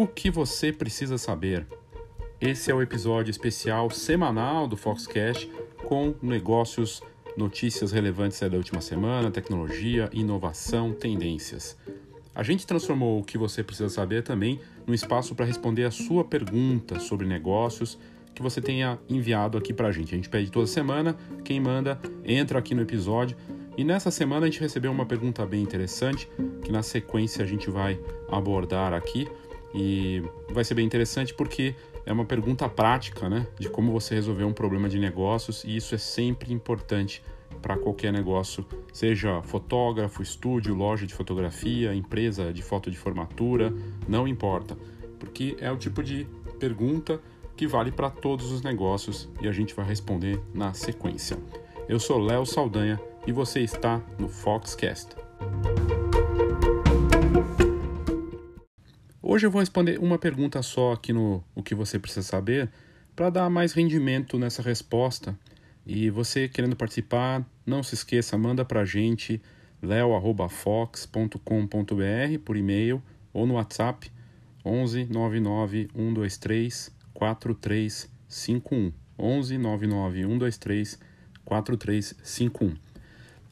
O que você precisa saber? Esse é o episódio especial semanal do Foxcast com negócios, notícias relevantes da última semana, tecnologia, inovação, tendências. A gente transformou o que você precisa saber também no espaço para responder a sua pergunta sobre negócios que você tenha enviado aqui para a gente. A gente pede toda semana, quem manda entra aqui no episódio. E nessa semana a gente recebeu uma pergunta bem interessante que na sequência a gente vai abordar aqui. E vai ser bem interessante porque é uma pergunta prática, né? De como você resolver um problema de negócios e isso é sempre importante para qualquer negócio, seja fotógrafo, estúdio, loja de fotografia, empresa de foto de formatura, não importa, porque é o tipo de pergunta que vale para todos os negócios e a gente vai responder na sequência. Eu sou Léo Saldanha e você está no Foxcast. Hoje eu vou responder uma pergunta só aqui no O que você precisa saber para dar mais rendimento nessa resposta. E você querendo participar, não se esqueça, manda para a gente leo@fox.com.br por e-mail ou no WhatsApp 11 99 123 4351 11 99 123 4351.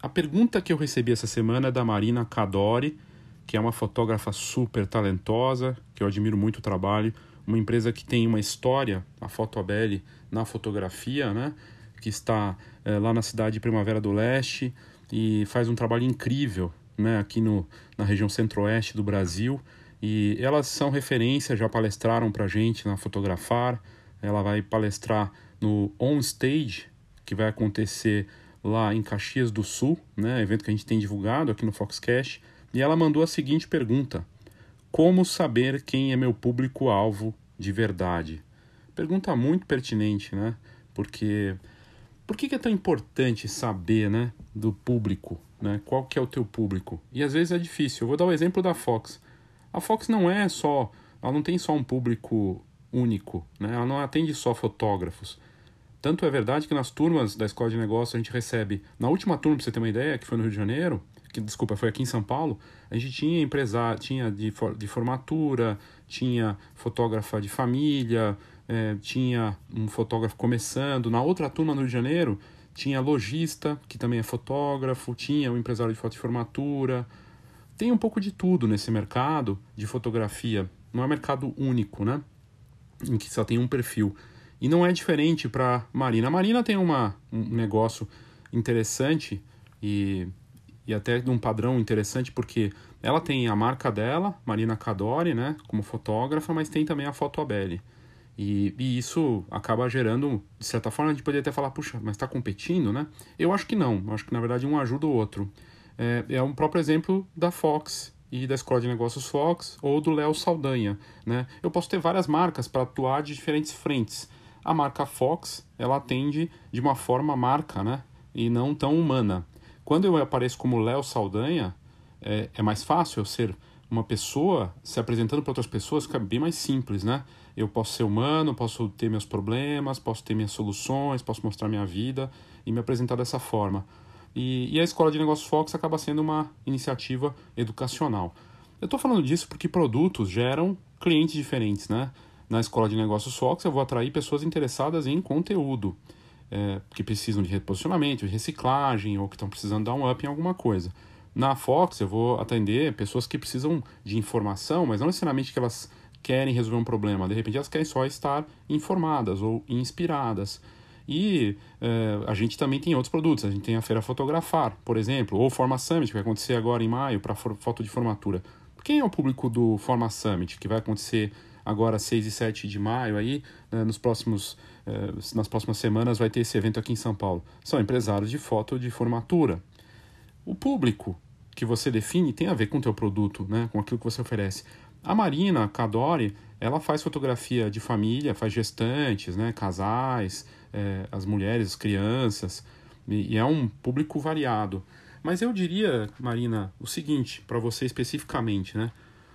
A pergunta que eu recebi essa semana é da Marina Cadori que é uma fotógrafa super talentosa, que eu admiro muito o trabalho, uma empresa que tem uma história, a Fotobelli, na fotografia, né? que está é, lá na cidade de Primavera do Leste e faz um trabalho incrível né? aqui no, na região centro-oeste do Brasil. E elas são referência, já palestraram para gente na Fotografar. Ela vai palestrar no On Stage, que vai acontecer lá em Caxias do Sul, né? evento que a gente tem divulgado aqui no Foxcast e ela mandou a seguinte pergunta: Como saber quem é meu público-alvo de verdade? Pergunta muito pertinente, né? Porque por que, é tão importante saber, né, do público, né? Qual que é o teu público? E às vezes é difícil. Eu vou dar o exemplo da Fox. A Fox não é só, ela não tem só um público único, né? Ela não atende só fotógrafos. Tanto é verdade que nas turmas da escola de negócio a gente recebe, na última turma, para você ter uma ideia, que foi no Rio de Janeiro, que desculpa, foi aqui em São Paulo, a gente tinha empresário, tinha de, de formatura, tinha fotógrafa de família, é, tinha um fotógrafo começando. Na outra turma no Rio de Janeiro, tinha lojista, que também é fotógrafo, tinha um empresário de foto de formatura. Tem um pouco de tudo nesse mercado de fotografia. Não é um mercado único, né? Em que só tem um perfil. E não é diferente para Marina. A Marina tem uma, um negócio interessante e e até de um padrão interessante porque ela tem a marca dela, Marina Cadore, né, como fotógrafa, mas tem também a Fotobelli. E, e isso acaba gerando, de certa forma, a gente poderia até falar, puxa, mas está competindo, né? Eu acho que não, eu acho que na verdade um ajuda o outro. É, é um próprio exemplo da Fox e da Escola de Negócios Fox ou do Léo Saldanha, né? Eu posso ter várias marcas para atuar de diferentes frentes. A marca Fox, ela atende de uma forma marca, né? E não tão humana. Quando eu apareço como Léo Saldanha, é, é, mais fácil eu ser uma pessoa se apresentando para outras pessoas, fica bem mais simples, né? Eu posso ser humano, posso ter meus problemas, posso ter minhas soluções, posso mostrar minha vida e me apresentar dessa forma. E, e a Escola de Negócios Fox acaba sendo uma iniciativa educacional. Eu estou falando disso porque produtos geram clientes diferentes, né? Na Escola de Negócios Fox eu vou atrair pessoas interessadas em conteúdo é, que precisam de reposicionamento, de reciclagem ou que estão precisando dar um up em alguma coisa. Na Fox eu vou atender pessoas que precisam de informação, mas não necessariamente que elas querem resolver um problema, de repente elas querem só estar informadas ou inspiradas. E é, a gente também tem outros produtos, a gente tem a Feira Fotografar, por exemplo, ou Forma Summit, que vai acontecer agora em maio para foto de formatura. Quem é o público do Forma Summit, que vai acontecer agora 6 e 7 de maio aí, né, nos próximos, nas próximas semanas vai ter esse evento aqui em São Paulo. São empresários de foto de formatura. O público que você define tem a ver com o teu produto, né, com aquilo que você oferece. A Marina a Cadore, ela faz fotografia de família, faz gestantes, né, casais, eh, as mulheres, as crianças, e, e é um público variado. Mas eu diria, Marina, o seguinte, para você especificamente, né?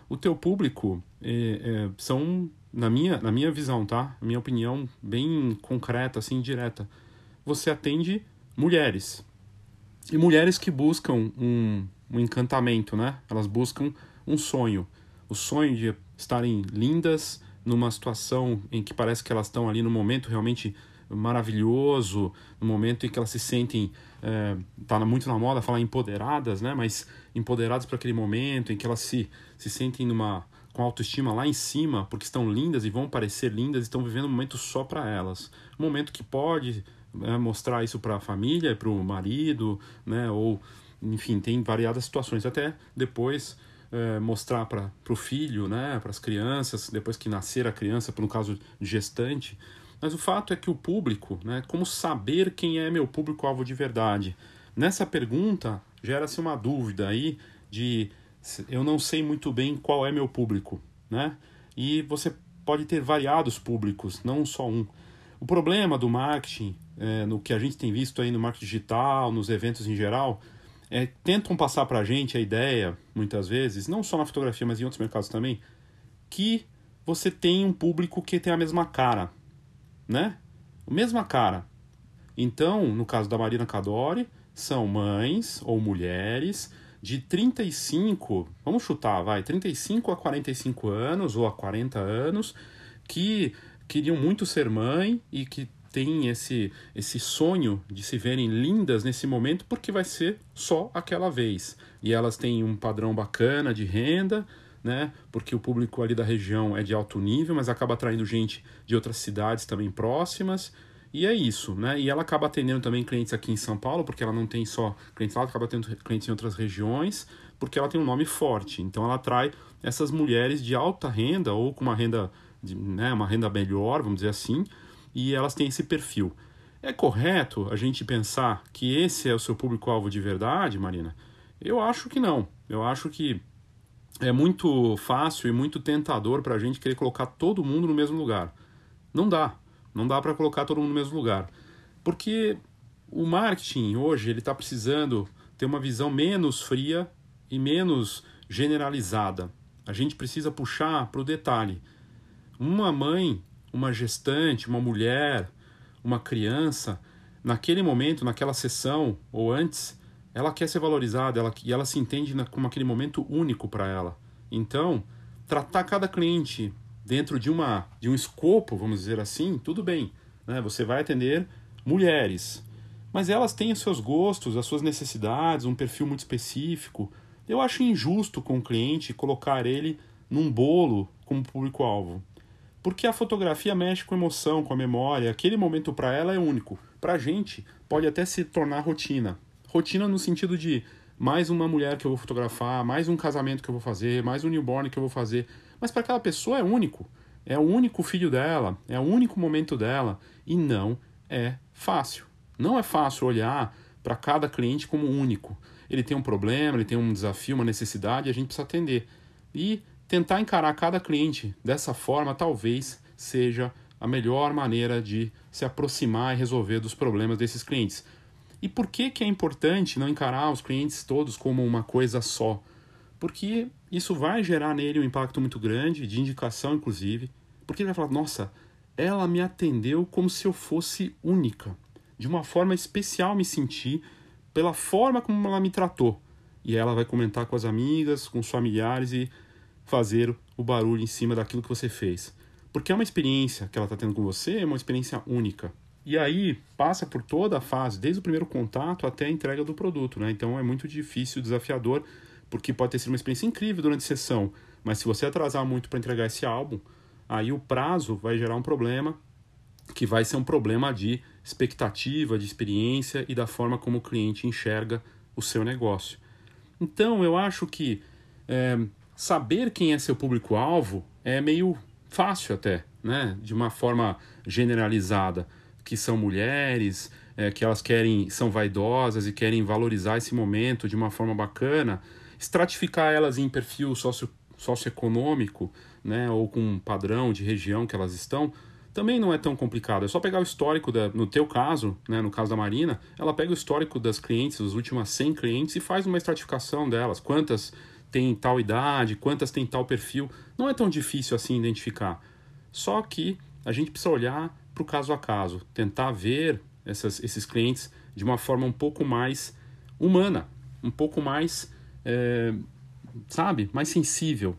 O teu público é, é, são, na minha, na minha visão, tá? Minha opinião bem concreta, assim, direta. Você atende mulheres. E mulheres que buscam um, um encantamento, né? Elas buscam um sonho. o sonho de estarem lindas numa situação em que parece que elas estão ali no momento realmente maravilhoso, no momento em que elas se sentem, é, tá muito na moda falar empoderadas, né? Mas empoderadas para aquele momento em que elas se, se sentem numa com autoestima lá em cima, porque estão lindas e vão parecer lindas, estão vivendo um momento só para elas. Um momento que pode né, mostrar isso para a família, para o marido, né? Ou, enfim, tem variadas situações. Até depois é, mostrar para o filho, né? Para as crianças, depois que nascer a criança, no caso gestante. Mas o fato é que o público, né, como saber quem é meu público-alvo de verdade? Nessa pergunta gera-se uma dúvida aí de eu não sei muito bem qual é meu público, né? E você pode ter variados públicos, não só um. O problema do marketing, é, no que a gente tem visto aí no marketing digital, nos eventos em geral, é tentam passar para a gente a ideia, muitas vezes, não só na fotografia, mas em outros mercados também, que você tem um público que tem a mesma cara, né? A mesma cara. Então, no caso da Marina Cadore, são mães ou mulheres de 35, vamos chutar, vai, 35 a 45 anos ou a 40 anos, que queriam muito ser mãe e que têm esse, esse sonho de se verem lindas nesse momento porque vai ser só aquela vez. E elas têm um padrão bacana de renda, né? Porque o público ali da região é de alto nível, mas acaba atraindo gente de outras cidades também próximas. E é isso, né? E ela acaba atendendo também clientes aqui em São Paulo, porque ela não tem só clientes lá, acaba tendo clientes em outras regiões, porque ela tem um nome forte. Então ela atrai essas mulheres de alta renda ou com uma renda, de, né, uma renda melhor, vamos dizer assim, e elas têm esse perfil. É correto a gente pensar que esse é o seu público-alvo de verdade, Marina? Eu acho que não. Eu acho que é muito fácil e muito tentador para a gente querer colocar todo mundo no mesmo lugar. Não dá. Não dá para colocar todo mundo no mesmo lugar. Porque o marketing hoje ele está precisando ter uma visão menos fria e menos generalizada. A gente precisa puxar para o detalhe. Uma mãe, uma gestante, uma mulher, uma criança, naquele momento, naquela sessão ou antes, ela quer ser valorizada ela, e ela se entende na, como aquele momento único para ela. Então, tratar cada cliente dentro de, uma, de um escopo, vamos dizer assim, tudo bem. Né? Você vai atender mulheres, mas elas têm os seus gostos, as suas necessidades, um perfil muito específico. Eu acho injusto com o cliente colocar ele num bolo como público-alvo. Porque a fotografia mexe com emoção, com a memória, aquele momento para ela é único. Para a gente, pode até se tornar rotina. Rotina no sentido de mais uma mulher que eu vou fotografar, mais um casamento que eu vou fazer, mais um newborn que eu vou fazer. Mas para aquela pessoa é único. É o único filho dela, é o único momento dela. E não é fácil. Não é fácil olhar para cada cliente como único. Ele tem um problema, ele tem um desafio, uma necessidade, a gente precisa atender. E tentar encarar cada cliente dessa forma talvez seja a melhor maneira de se aproximar e resolver dos problemas desses clientes. E por que, que é importante não encarar os clientes todos como uma coisa só? Porque isso vai gerar nele um impacto muito grande, de indicação inclusive, porque ele vai falar: nossa, ela me atendeu como se eu fosse única. De uma forma especial me senti pela forma como ela me tratou. E ela vai comentar com as amigas, com os familiares e fazer o barulho em cima daquilo que você fez. Porque é uma experiência que ela está tendo com você, é uma experiência única. E aí passa por toda a fase, desde o primeiro contato até a entrega do produto, né? Então é muito difícil, desafiador, porque pode ter sido uma experiência incrível durante a sessão, mas se você atrasar muito para entregar esse álbum, aí o prazo vai gerar um problema, que vai ser um problema de expectativa, de experiência e da forma como o cliente enxerga o seu negócio. Então eu acho que é, saber quem é seu público-alvo é meio fácil até, né? De uma forma generalizada que são mulheres, é, que elas querem, são vaidosas e querem valorizar esse momento de uma forma bacana, estratificar elas em perfil socio, socioeconômico, né, ou com padrão de região que elas estão, também não é tão complicado. É só pegar o histórico, da, no teu caso, né, no caso da Marina, ela pega o histórico das clientes, as últimas 100 clientes, e faz uma estratificação delas. Quantas têm tal idade, quantas têm tal perfil. Não é tão difícil assim identificar. Só que a gente precisa olhar para o caso a caso, tentar ver essas, esses clientes de uma forma um pouco mais humana, um pouco mais, é, sabe, mais sensível.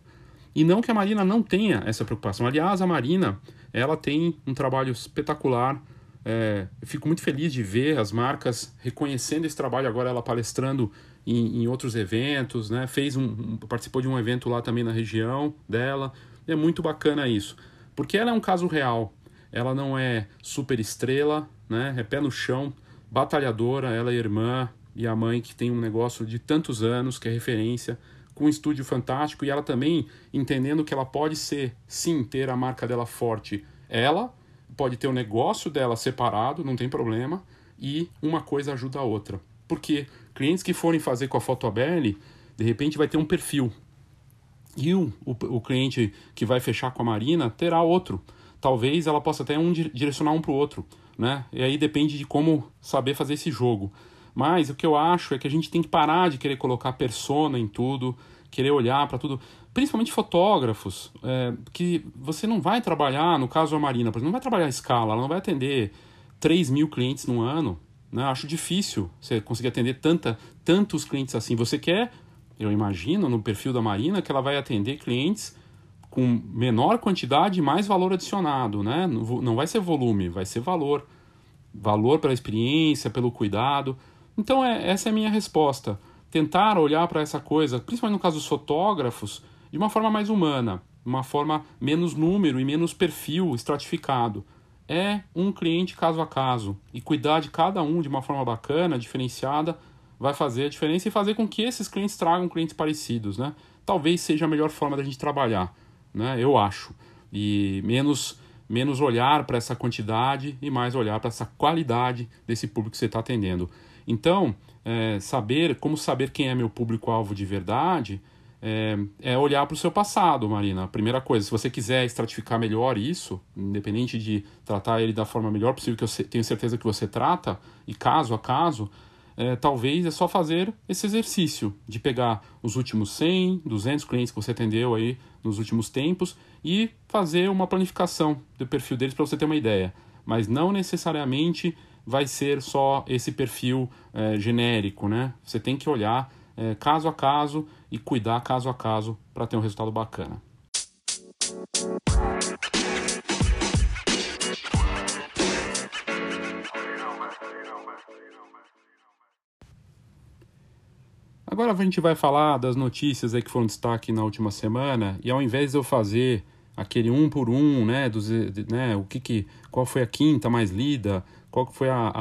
E não que a Marina não tenha essa preocupação. Aliás, a Marina ela tem um trabalho espetacular. É, fico muito feliz de ver as marcas reconhecendo esse trabalho. Agora ela palestrando em, em outros eventos, né? Fez um, um, participou de um evento lá também na região dela. É muito bacana isso, porque ela é um caso real. Ela não é super estrela, né? É pé no chão, batalhadora. Ela é irmã e a mãe que tem um negócio de tantos anos que é referência com um estúdio fantástico e ela também entendendo que ela pode ser, sim, ter a marca dela forte. Ela pode ter o negócio dela separado, não tem problema, e uma coisa ajuda a outra. Porque clientes que forem fazer com a Fotobelly, de repente vai ter um perfil. E o, o, o cliente que vai fechar com a Marina terá outro. Talvez ela possa até um direcionar um para o outro. Né? E aí depende de como saber fazer esse jogo. Mas o que eu acho é que a gente tem que parar de querer colocar persona em tudo, querer olhar para tudo, principalmente fotógrafos, é, que você não vai trabalhar, no caso da Marina, por exemplo, não vai trabalhar a escala, ela não vai atender 3 mil clientes no ano. Né? Acho difícil você conseguir atender tanta, tantos clientes assim. Você quer, eu imagino, no perfil da Marina, que ela vai atender clientes com menor quantidade e mais valor adicionado. Né? Não vai ser volume, vai ser valor. Valor pela experiência, pelo cuidado. Então, é, essa é a minha resposta. Tentar olhar para essa coisa, principalmente no caso dos fotógrafos, de uma forma mais humana, uma forma menos número e menos perfil estratificado. É um cliente caso a caso. E cuidar de cada um de uma forma bacana, diferenciada, vai fazer a diferença e fazer com que esses clientes tragam clientes parecidos, né? Talvez seja a melhor forma da gente trabalhar, né? Eu acho. E menos menos olhar para essa quantidade e mais olhar para essa qualidade desse público que você está atendendo. Então, é, saber como saber quem é meu público-alvo de verdade é, é olhar para o seu passado, Marina. Primeira coisa, se você quiser estratificar melhor isso, independente de tratar ele da forma melhor possível, que eu tenho certeza que você trata, e caso a caso, é, talvez é só fazer esse exercício de pegar os últimos 100, 200 clientes que você atendeu aí nos últimos tempos e fazer uma planificação do perfil deles para você ter uma ideia. Mas não necessariamente vai ser só esse perfil é, genérico, né? Você tem que olhar é, caso a caso e cuidar caso a caso para ter um resultado bacana. Agora a gente vai falar das notícias aí que foram destaque na última semana e ao invés de eu fazer aquele um por um, né, dos, né, o que que, qual foi a quinta mais lida, qual foi a,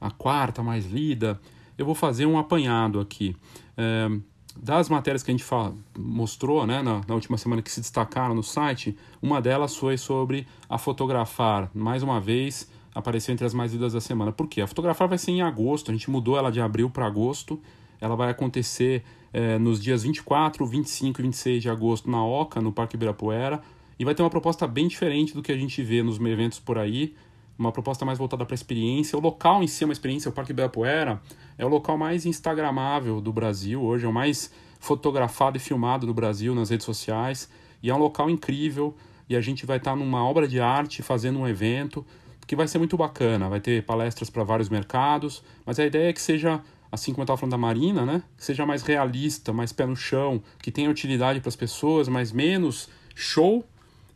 a, a quarta mais lida. Eu vou fazer um apanhado aqui. É, das matérias que a gente fala, mostrou né, na, na, última semana que se destacaram no site, uma delas foi sobre a fotografar. Mais uma vez, apareceu entre as mais lidas da semana. Por quê? A fotografar vai ser em agosto, a gente mudou ela de abril para agosto. Ela vai acontecer é, nos dias 24, 25 e 26 de agosto na OCA, no Parque Ibirapuera. E vai ter uma proposta bem diferente do que a gente vê nos eventos por aí. Uma proposta mais voltada para a experiência. O local em si é uma experiência, o Parque Ibirapuera é o local mais instagramável do Brasil hoje, é o mais fotografado e filmado do Brasil nas redes sociais, e é um local incrível, e a gente vai estar numa obra de arte fazendo um evento que vai ser muito bacana, vai ter palestras para vários mercados, mas a ideia é que seja, assim como eu estava falando da Marina, né, que seja mais realista, mais pé no chão, que tenha utilidade para as pessoas, mas menos show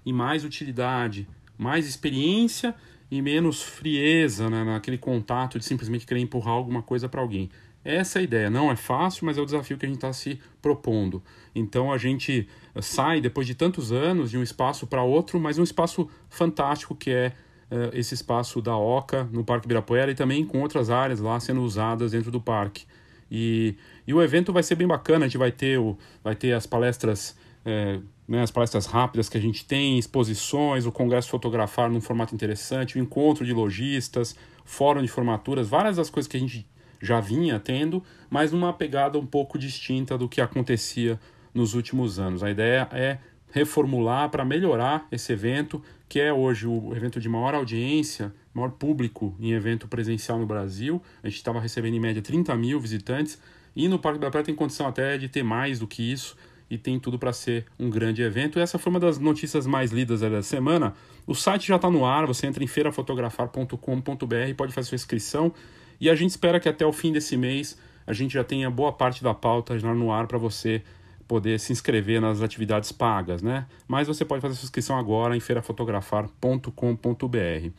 e mais utilidade, mais experiência e menos frieza né, naquele contato de simplesmente querer empurrar alguma coisa para alguém. Essa é a ideia. Não é fácil, mas é o desafio que a gente está se propondo. Então a gente sai, depois de tantos anos, de um espaço para outro, mas um espaço fantástico que é uh, esse espaço da OCA no Parque Ibirapuera e também com outras áreas lá sendo usadas dentro do parque. E, e o evento vai ser bem bacana, a gente vai ter, o, vai ter as palestras é, né, as palestras rápidas que a gente tem, exposições, o congresso fotografar num formato interessante, o encontro de lojistas, fórum de formaturas, várias das coisas que a gente já vinha tendo, mas numa pegada um pouco distinta do que acontecia nos últimos anos. A ideia é reformular para melhorar esse evento, que é hoje o evento de maior audiência, maior público em evento presencial no Brasil. A gente estava recebendo em média 30 mil visitantes e no Parque da Praia tem condição até de ter mais do que isso e tem tudo para ser um grande evento. Essa foi uma das notícias mais lidas da semana. O site já está no ar, você entra em feirafotografar.com.br, e pode fazer sua inscrição e a gente espera que até o fim desse mês a gente já tenha boa parte da pauta já no ar para você poder se inscrever nas atividades pagas, né? Mas você pode fazer sua inscrição agora em feirafotografar.com.br.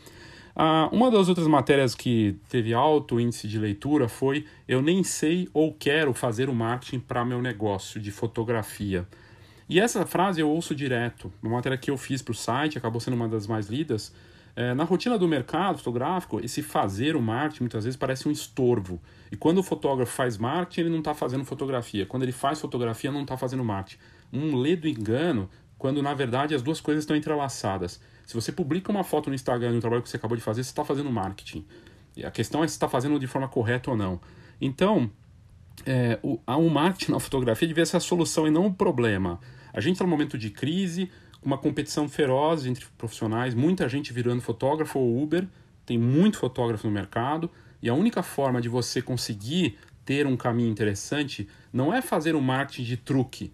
Ah, uma das outras matérias que teve alto índice de leitura foi Eu nem sei ou quero fazer o marketing para meu negócio de fotografia. E essa frase eu ouço direto. Uma matéria que eu fiz para o site, acabou sendo uma das mais lidas. É, na rotina do mercado fotográfico, esse fazer o marketing muitas vezes parece um estorvo. E quando o fotógrafo faz marketing, ele não está fazendo fotografia. Quando ele faz fotografia, não está fazendo marketing. Um ledo engano quando na verdade as duas coisas estão entrelaçadas. Se você publica uma foto no Instagram do trabalho que você acabou de fazer, você está fazendo marketing. E a questão é se está fazendo de forma correta ou não. Então, é, o marketing na fotografia devia ser a solução e não o problema. A gente está num momento de crise, uma competição feroz entre profissionais, muita gente virando fotógrafo ou Uber, tem muito fotógrafo no mercado, e a única forma de você conseguir ter um caminho interessante não é fazer um marketing de truque,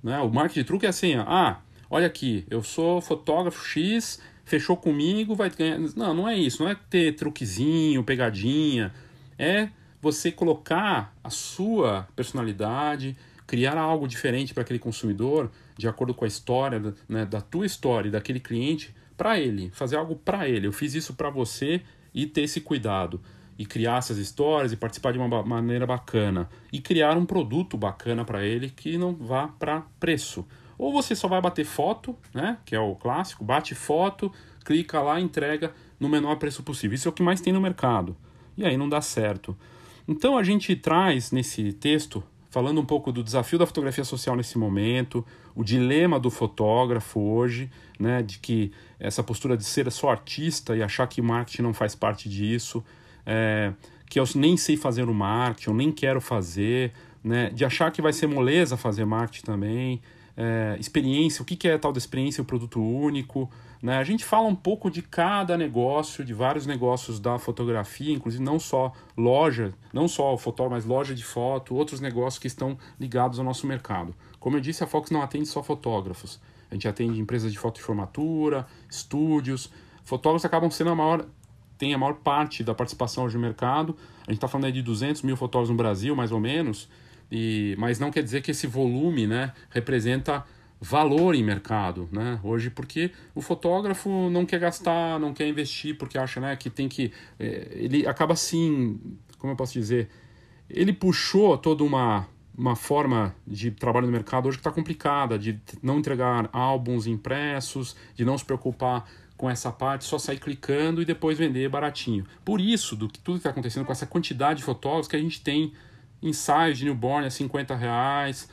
né? O marketing de truque é assim, ah, olha aqui, eu sou fotógrafo X, fechou comigo, vai ganhar. Não, não é isso, não é ter truquezinho, pegadinha. É você colocar a sua personalidade, criar algo diferente para aquele consumidor, de acordo com a história, né, da tua história daquele cliente, para ele, fazer algo para ele. Eu fiz isso para você e ter esse cuidado e criar essas histórias e participar de uma maneira bacana e criar um produto bacana para ele que não vá para preço. Ou você só vai bater foto, né, que é o clássico, bate foto, clica lá, entrega no menor preço possível. Isso é o que mais tem no mercado. E aí não dá certo. Então a gente traz nesse texto falando um pouco do desafio da fotografia social nesse momento, o dilema do fotógrafo hoje, né, de que essa postura de ser só artista e achar que marketing não faz parte disso, é, que eu nem sei fazer o marketing, eu nem quero fazer, né? de achar que vai ser moleza fazer marketing também, é, experiência, o que, que é tal da experiência, o produto único. Né? A gente fala um pouco de cada negócio, de vários negócios da fotografia, inclusive não só loja, não só o fotógrafo, mas loja de foto, outros negócios que estão ligados ao nosso mercado. Como eu disse, a Fox não atende só fotógrafos. A gente atende empresas de foto de formatura, estúdios. Fotógrafos acabam sendo a maior tem a maior parte da participação hoje no mercado. A gente está falando aí de 200 mil fotógrafos no Brasil, mais ou menos, e, mas não quer dizer que esse volume né, representa valor em mercado, né? Hoje, porque o fotógrafo não quer gastar, não quer investir, porque acha né, que tem que. É, ele acaba assim, como eu posso dizer, ele puxou toda uma, uma forma de trabalho no mercado hoje que está complicada, de não entregar álbuns impressos, de não se preocupar com essa parte, só sair clicando e depois vender baratinho. Por isso, do que tudo que está acontecendo com essa quantidade de fotógrafos que a gente tem ensaios de newborn a 50 reais,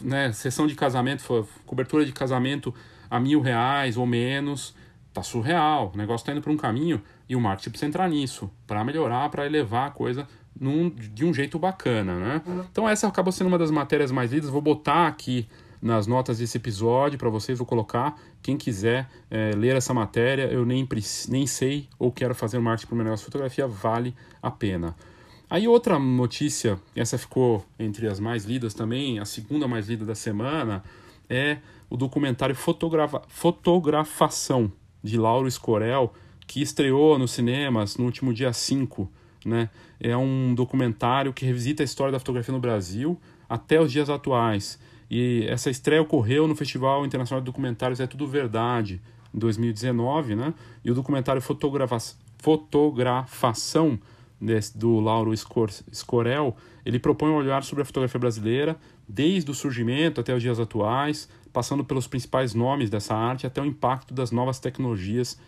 né, sessão de casamento, cobertura de casamento a mil reais ou menos, tá surreal. O negócio está indo para um caminho e o marketing precisa entrar nisso para melhorar, para elevar a coisa num, de um jeito bacana, né? Então essa acaba sendo uma das matérias mais lidas. Vou botar aqui nas notas desse episódio para vocês, vou colocar. Quem quiser é, ler essa matéria, eu nem, nem sei ou quero fazer marketing para o meu negócio de fotografia, vale a pena. Aí outra notícia, essa ficou entre as mais lidas também, a segunda mais lida da semana, é o documentário Fotografa Fotografação, de Lauro Escorel, que estreou nos cinemas no último dia 5. Né? É um documentário que revisita a história da fotografia no Brasil até os dias atuais. E essa estreia ocorreu no Festival Internacional de Documentários É Tudo Verdade, em 2019, né? E o documentário Fotografa Fotografação desse, do Lauro Escorel, ele propõe um olhar sobre a fotografia brasileira, desde o surgimento até os dias atuais, passando pelos principais nomes dessa arte até o impacto das novas tecnologias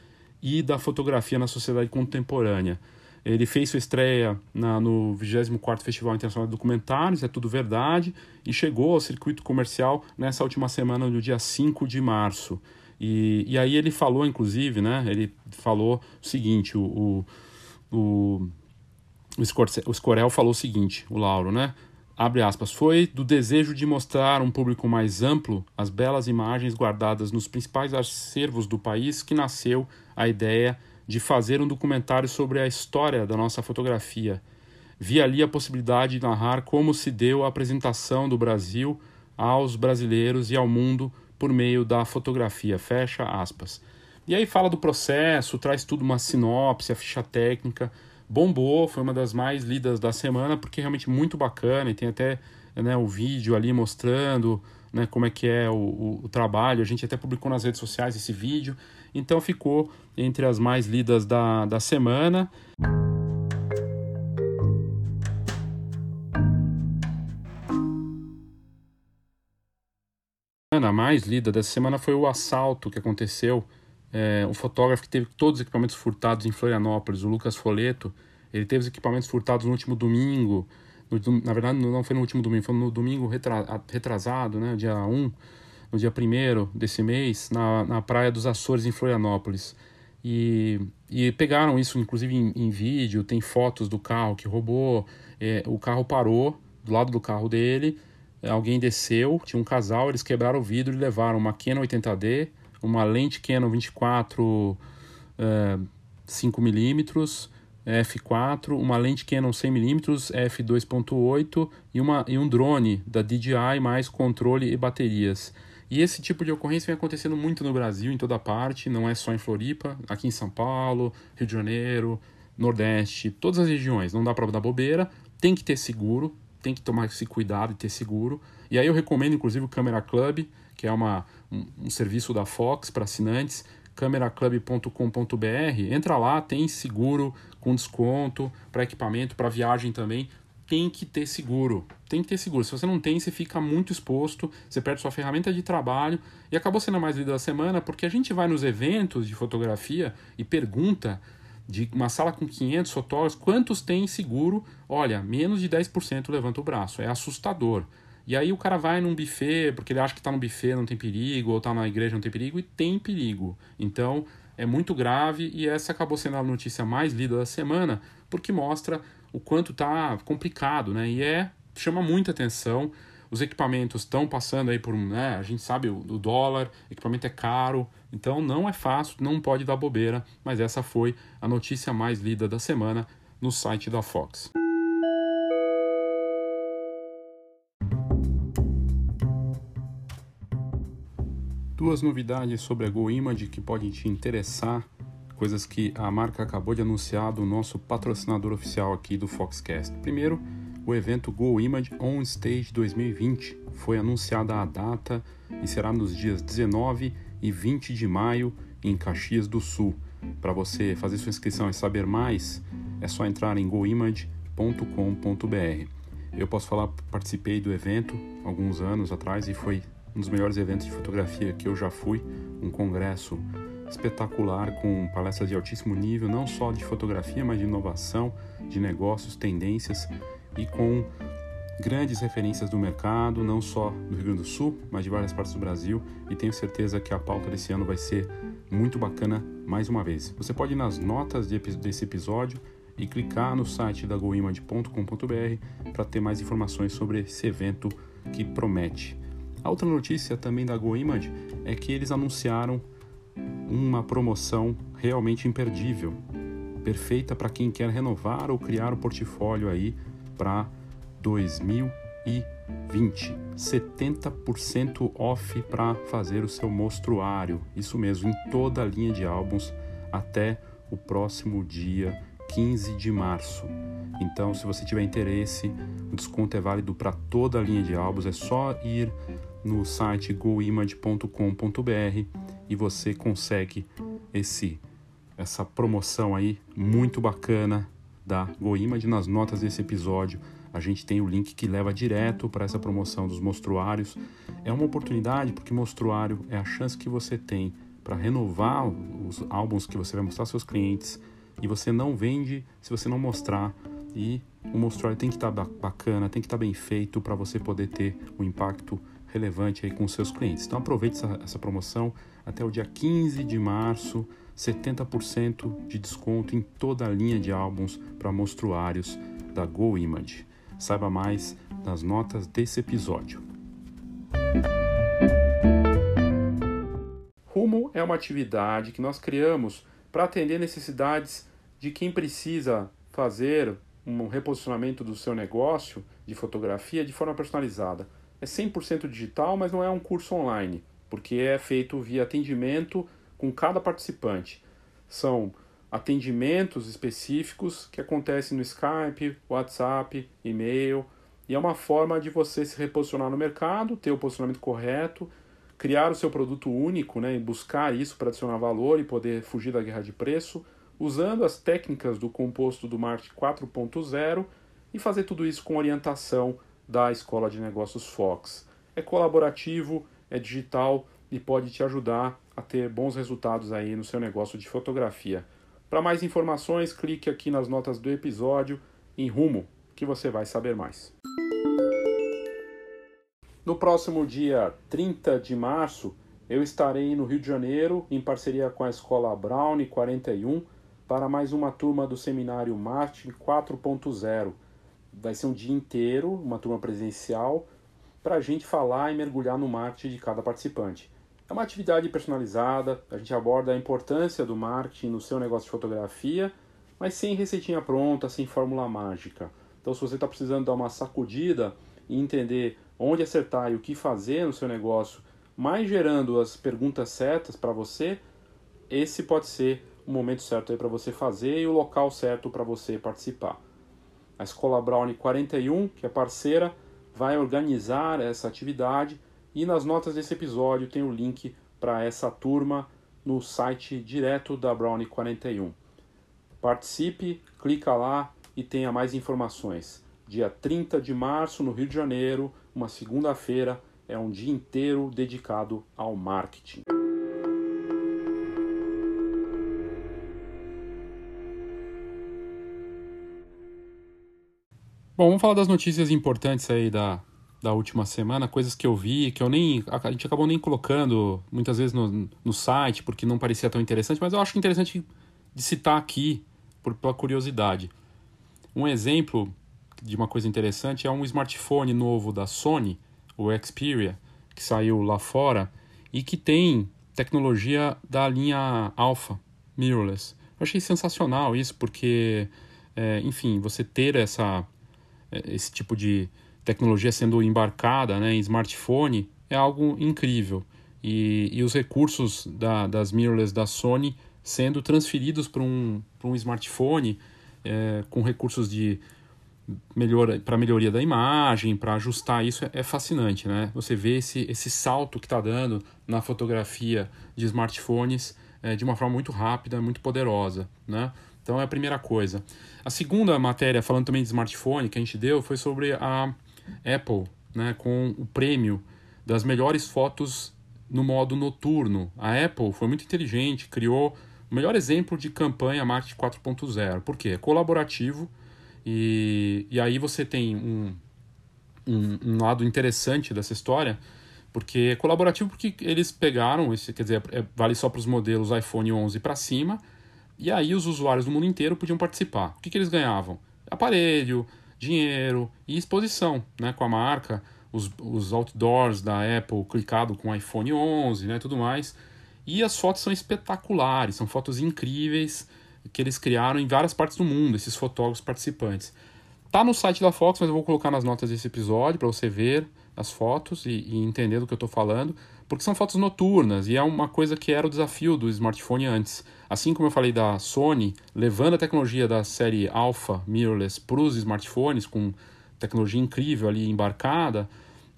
e da fotografia na sociedade contemporânea. Ele fez sua estreia na, no 24º Festival Internacional de Documentários, é tudo verdade, e chegou ao circuito comercial nessa última semana, no dia 5 de março. E, e aí ele falou, inclusive, né, ele falou o seguinte, o, o, o, o Scorel falou o seguinte, o Lauro, né, abre aspas, foi do desejo de mostrar um público mais amplo as belas imagens guardadas nos principais acervos do país que nasceu a ideia de fazer um documentário sobre a história da nossa fotografia. Vi ali a possibilidade de narrar como se deu a apresentação do Brasil aos brasileiros e ao mundo por meio da fotografia. Fecha aspas. E aí fala do processo, traz tudo uma sinopse, a ficha técnica. Bombou, foi uma das mais lidas da semana, porque é realmente muito bacana e tem até né, o vídeo ali mostrando né, como é que é o, o, o, trabalho. A gente até publicou nas redes sociais esse vídeo. Então ficou entre as mais lidas da, da semana. A mais lida dessa semana foi o assalto que aconteceu. É, um fotógrafo que teve todos os equipamentos furtados em Florianópolis, o Lucas Foleto, ele teve os equipamentos furtados no último domingo. No, na verdade, não foi no último domingo, foi no domingo retrasado, né, dia 1, no dia 1 desse mês, na, na Praia dos Açores, em Florianópolis. E, e pegaram isso, inclusive, em, em vídeo, tem fotos do carro que roubou. É, o carro parou do lado do carro dele alguém desceu, tinha um casal, eles quebraram o vidro e levaram uma Canon 80D, uma lente Canon 24 é, 5mm, f4, uma lente Canon 100mm, f2.8 e, uma, e um drone da DJI mais controle e baterias. E esse tipo de ocorrência vem acontecendo muito no Brasil, em toda parte, não é só em Floripa, aqui em São Paulo, Rio de Janeiro, Nordeste, todas as regiões. Não dá para dar bobeira, tem que ter seguro, tem que tomar esse cuidado e ter seguro. E aí eu recomendo, inclusive, o Camera Club, que é uma, um, um serviço da Fox para assinantes, cameraclub.com.br. Entra lá, tem seguro com desconto para equipamento, para viagem também. Tem que ter seguro. Tem que ter seguro. Se você não tem, você fica muito exposto, você perde sua ferramenta de trabalho. E acabou sendo a mais lida da semana porque a gente vai nos eventos de fotografia e pergunta de uma sala com 500 fotógrafos, quantos tem seguro? Olha, menos de 10% levanta o braço. É assustador. E aí o cara vai num buffet, porque ele acha que está no buffet não tem perigo, ou está na igreja não tem perigo, e tem perigo. Então é muito grave e essa acabou sendo a notícia mais lida da semana, porque mostra o quanto está complicado, né? E é chama muita atenção os equipamentos estão passando aí por, né, a gente sabe o, o dólar, equipamento é caro, então não é fácil, não pode dar bobeira, mas essa foi a notícia mais lida da semana no site da Fox. Duas novidades sobre a GoImage que podem te interessar, coisas que a marca acabou de anunciar do nosso patrocinador oficial aqui do Foxcast. Primeiro, o evento Go Image On Stage 2020 foi anunciada a data e será nos dias 19 e 20 de maio em Caxias do Sul. Para você fazer sua inscrição e saber mais, é só entrar em goimage.com.br. Eu posso falar, participei do evento alguns anos atrás e foi um dos melhores eventos de fotografia que eu já fui, um congresso espetacular com palestras de altíssimo nível, não só de fotografia, mas de inovação, de negócios, tendências e com grandes referências do mercado, não só do Rio Grande do Sul, mas de várias partes do Brasil, e tenho certeza que a pauta desse ano vai ser muito bacana mais uma vez. Você pode ir nas notas desse episódio e clicar no site da goimage.com.br para ter mais informações sobre esse evento que promete. A outra notícia também da GoImage é que eles anunciaram uma promoção realmente imperdível, perfeita para quem quer renovar ou criar o portfólio aí para 2020. 70% off para fazer o seu mostruário. Isso mesmo, em toda a linha de álbuns até o próximo dia 15 de março. Então, se você tiver interesse, o desconto é válido para toda a linha de álbuns. É só ir no site goimage.com.br e você consegue esse essa promoção aí muito bacana da GoImage nas notas desse episódio. A gente tem o link que leva direto para essa promoção dos mostruários. É uma oportunidade porque mostruário é a chance que você tem para renovar os álbuns que você vai mostrar aos seus clientes e você não vende se você não mostrar e o mostruário tem que estar tá bacana, tem que estar tá bem feito para você poder ter um impacto relevante aí com seus clientes. Então aproveite essa, essa promoção até o dia 15 de março 70% de desconto em toda a linha de álbuns para mostruários da Go Image. Saiba mais nas notas desse episódio. Rumo é uma atividade que nós criamos para atender necessidades de quem precisa fazer um reposicionamento do seu negócio de fotografia de forma personalizada. É 100% digital, mas não é um curso online, porque é feito via atendimento com cada participante. São atendimentos específicos que acontecem no Skype, WhatsApp, e-mail, E é uma forma de você se reposicionar no mercado, ter o posicionamento correto, criar o seu produto único, né, e buscar isso para adicionar valor e poder fugir da guerra de preço, usando as técnicas do composto do marketing 4.0 e fazer tudo isso com orientação da Escola de Negócios Fox. É colaborativo, é digital e pode te ajudar a ter bons resultados aí no seu negócio de fotografia. Para mais informações, clique aqui nas notas do episódio em Rumo, que você vai saber mais. No próximo dia 30 de março, eu estarei no Rio de Janeiro, em parceria com a Escola Brown 41, para mais uma turma do seminário Marketing 4.0. Vai ser um dia inteiro, uma turma presencial, para a gente falar e mergulhar no marketing de cada participante. É uma atividade personalizada, a gente aborda a importância do marketing no seu negócio de fotografia, mas sem receitinha pronta, sem fórmula mágica. Então, se você está precisando dar uma sacudida e entender onde acertar e o que fazer no seu negócio, mas gerando as perguntas certas para você, esse pode ser o momento certo para você fazer e o local certo para você participar. A Escola Brown 41, que é parceira, vai organizar essa atividade e nas notas desse episódio tem o link para essa turma no site direto da Brown 41. Participe, clica lá e tenha mais informações. Dia 30 de março, no Rio de Janeiro, uma segunda-feira, é um dia inteiro dedicado ao marketing. Bom, vamos falar das notícias importantes aí da, da última semana, coisas que eu vi, que eu nem. A gente acabou nem colocando muitas vezes no, no site, porque não parecia tão interessante, mas eu acho interessante de citar aqui, por, pela curiosidade. Um exemplo de uma coisa interessante é um smartphone novo da Sony, o Xperia, que saiu lá fora e que tem tecnologia da linha Alpha mirrorless. Eu achei sensacional isso porque, é, enfim, você ter essa esse tipo de tecnologia sendo embarcada né, em smartphone é algo incrível. E, e os recursos da, das mirrorless da Sony sendo transferidos para um, um smartphone é, com recursos de melhora, para melhoria da imagem, para ajustar isso é, é, fascinante, né? Você vê esse, esse salto que está dando na fotografia de smartphones é, de uma forma muito rápida, muito poderosa, né? Então é a primeira coisa. A segunda matéria, falando também de smartphone, que a gente deu, foi sobre a Apple, né? Com o prêmio das melhores fotos no modo noturno. A Apple foi muito inteligente, criou o melhor exemplo de campanha marketing 4.0. Por quê? É colaborativo, e, e aí você tem um, um, um lado interessante dessa história, porque é colaborativo porque eles pegaram, esse, quer dizer, é, vale só para os modelos iPhone 11 para cima, e aí os usuários do mundo inteiro podiam participar. O que, que eles ganhavam? Aparelho, dinheiro e exposição né, com a marca, os, os outdoors da Apple clicado com iPhone 11 né, tudo mais. E as fotos são espetaculares, são fotos incríveis, que eles criaram em várias partes do mundo, esses fotógrafos participantes. Tá no site da Fox, mas eu vou colocar nas notas desse episódio para você ver as fotos e, e, entender do que eu estou falando, porque são fotos noturnas e é uma coisa que era o desafio do smartphone antes. Assim como eu falei da Sony, levando a tecnologia da série Alpha mirrorless para os smartphones, com tecnologia incrível ali embarcada,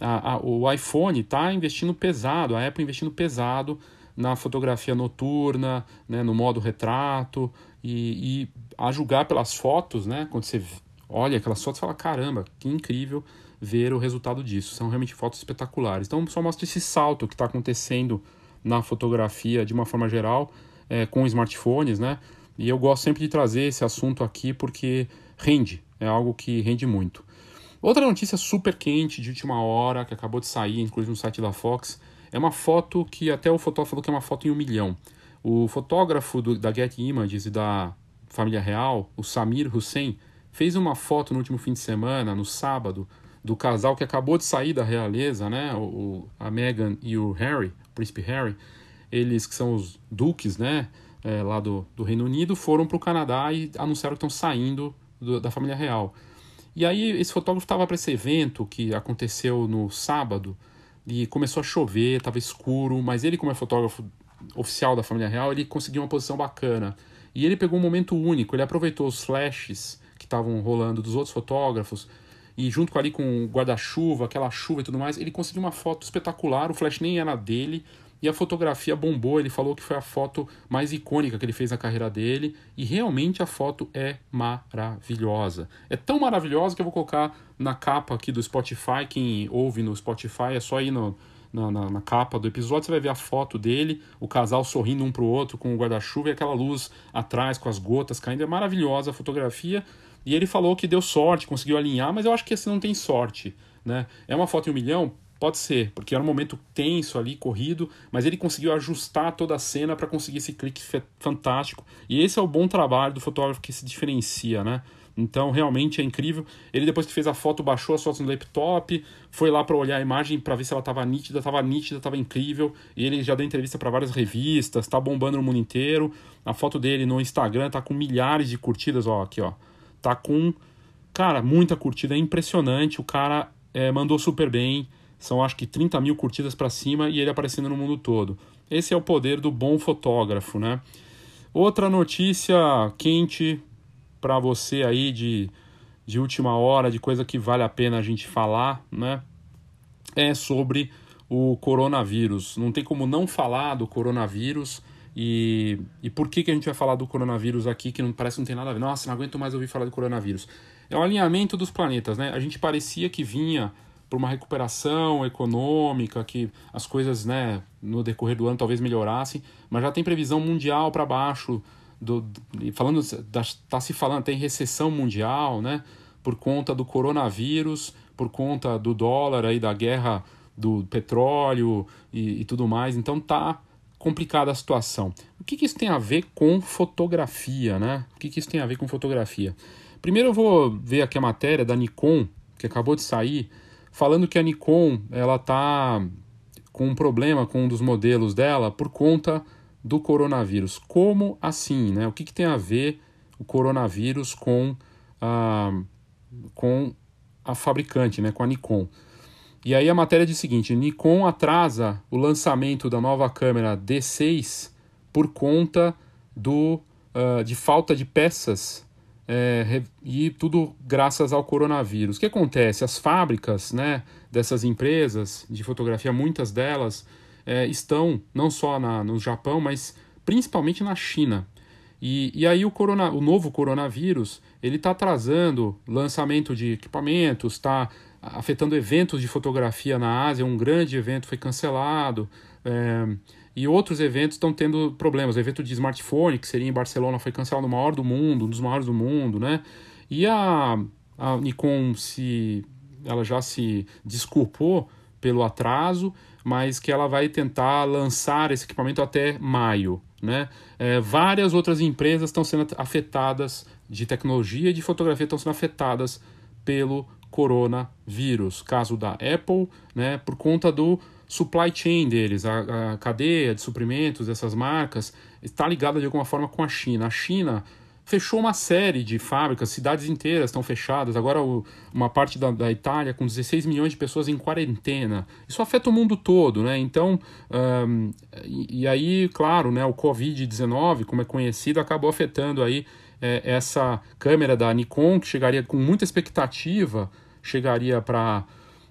a, a, o iPhone está investindo pesado, a Apple investindo pesado na fotografia noturna, né, no modo retrato, e, e, a julgar pelas fotos, né, quando você olha aquelas fotos, fala: caramba, que incrível ver o resultado disso. São realmente fotos espetaculares. Então, só mostra esse salto que está acontecendo na fotografia de uma forma geral é, com smartphones, né? E eu gosto sempre de trazer esse assunto aqui porque rende, é algo que rende muito. Outra notícia super quente de última hora que acabou de sair, inclusive no site da Fox, é uma foto que até o fotógrafo falou que é uma foto em um milhão. O fotógrafo do, da Getty Images e da família real, o Samir Hussein, fez uma foto no último fim de semana, no sábado, do casal que acabou de sair da realeza, né? O, a Meghan e o Harry, o príncipe Harry, eles que são os duques, né? É, lá do, do Reino Unido, foram para o Canadá e anunciaram que estão saindo do, da família real. E aí esse fotógrafo estava para esse evento que aconteceu no sábado, e começou a chover, estava escuro, mas ele, como é fotógrafo oficial da família real, ele conseguiu uma posição bacana. E ele pegou um momento único, ele aproveitou os flashes que estavam rolando dos outros fotógrafos e junto com ali com o guarda-chuva, aquela chuva e tudo mais, ele conseguiu uma foto espetacular, o flash nem era dele, e a fotografia bombou, ele falou que foi a foto mais icônica que ele fez na carreira dele, e realmente a foto é maravilhosa. É tão maravilhosa que eu vou colocar na capa aqui do Spotify, quem ouve no Spotify é só ir no, na, na, na, capa do episódio, você vai ver a foto dele, o casal sorrindo um pro outro com o guarda-chuva e aquela luz atrás com as gotas caindo. É maravilhosa a fotografia. E ele falou que deu sorte, conseguiu alinhar, mas eu acho que esse não tem sorte. Né? É uma foto em um milhão? Pode ser, porque era um momento tenso ali, corrido, mas ele conseguiu ajustar toda a cena para conseguir esse clique fantástico. E esse é o bom trabalho do fotógrafo que se diferencia, né? Então, realmente é incrível. Ele, depois que fez a foto, baixou as fotos no laptop, foi lá para olhar a imagem para ver se ela estava nítida, estava nítida, estava incrível. E ele já deu entrevista para várias revistas, está bombando no mundo inteiro. A foto dele no Instagram tá com milhares de curtidas, ó, aqui, ó. Tá com, cara, muita curtida, é impressionante. O cara é, mandou super bem. São acho que 30 mil curtidas para cima e ele aparecendo no mundo todo. Esse é o poder do bom fotógrafo, né? Outra notícia quente para você aí de, de última hora, de coisa que vale a pena a gente falar, né? É sobre o coronavírus. Não tem como não falar do coronavírus. E, e por que, que a gente vai falar do coronavírus aqui que não parece que não tem nada a ver? Nossa, não aguento mais ouvir falar do coronavírus. É o alinhamento dos planetas, né? A gente parecia que vinha por uma recuperação econômica, que as coisas, né, no decorrer do ano talvez melhorassem, mas já tem previsão mundial para baixo do, falando está se falando tem recessão mundial, né, por conta do coronavírus, por conta do dólar aí da guerra do petróleo e, e tudo mais. Então tá complicada a situação. O que, que, isso tem a ver com fotografia, né? O que, que isso tem a ver com fotografia? Primeiro eu vou ver aqui a matéria da Nikon que acabou de sair falando que a Nikon ela tá com um problema com um dos modelos dela por conta do coronavírus. Como assim? Né? O que, que tem a ver o coronavírus com a, com a fabricante, né? com a Nikon? E aí a matéria diz o seguinte: Nikon atrasa o lançamento da nova câmera D6 por conta do, uh, de falta de peças é, e tudo graças ao coronavírus. O que acontece? As fábricas né, dessas empresas de fotografia, muitas delas é, estão não só na, no Japão, mas principalmente na China. E, e aí o, corona, o novo coronavírus ele está atrasando lançamento de equipamentos, está afetando eventos de fotografia na Ásia. Um grande evento foi cancelado. É, e outros eventos estão tendo problemas. O evento de smartphone, que seria em Barcelona, foi cancelado, o maior do mundo, um dos maiores do mundo, né? E a, a Nikon se, ela já se desculpou pelo atraso, mas que ela vai tentar lançar esse equipamento até maio. Né? É, várias outras empresas estão sendo afetadas de tecnologia e de fotografia estão sendo afetadas pelo coronavírus. Caso da Apple, né, por conta do supply chain deles, a, a cadeia de suprimentos dessas marcas está ligada de alguma forma com a China. A China fechou uma série de fábricas, cidades inteiras estão fechadas. Agora, o, uma parte da, da, Itália com 16 milhões de pessoas em quarentena. Isso afeta o mundo todo, né? Então, um, e, e, aí, claro, né, o Covid-19, como é conhecido, acabou afetando aí é, essa câmera da Nikon, que chegaria com muita expectativa, chegaria para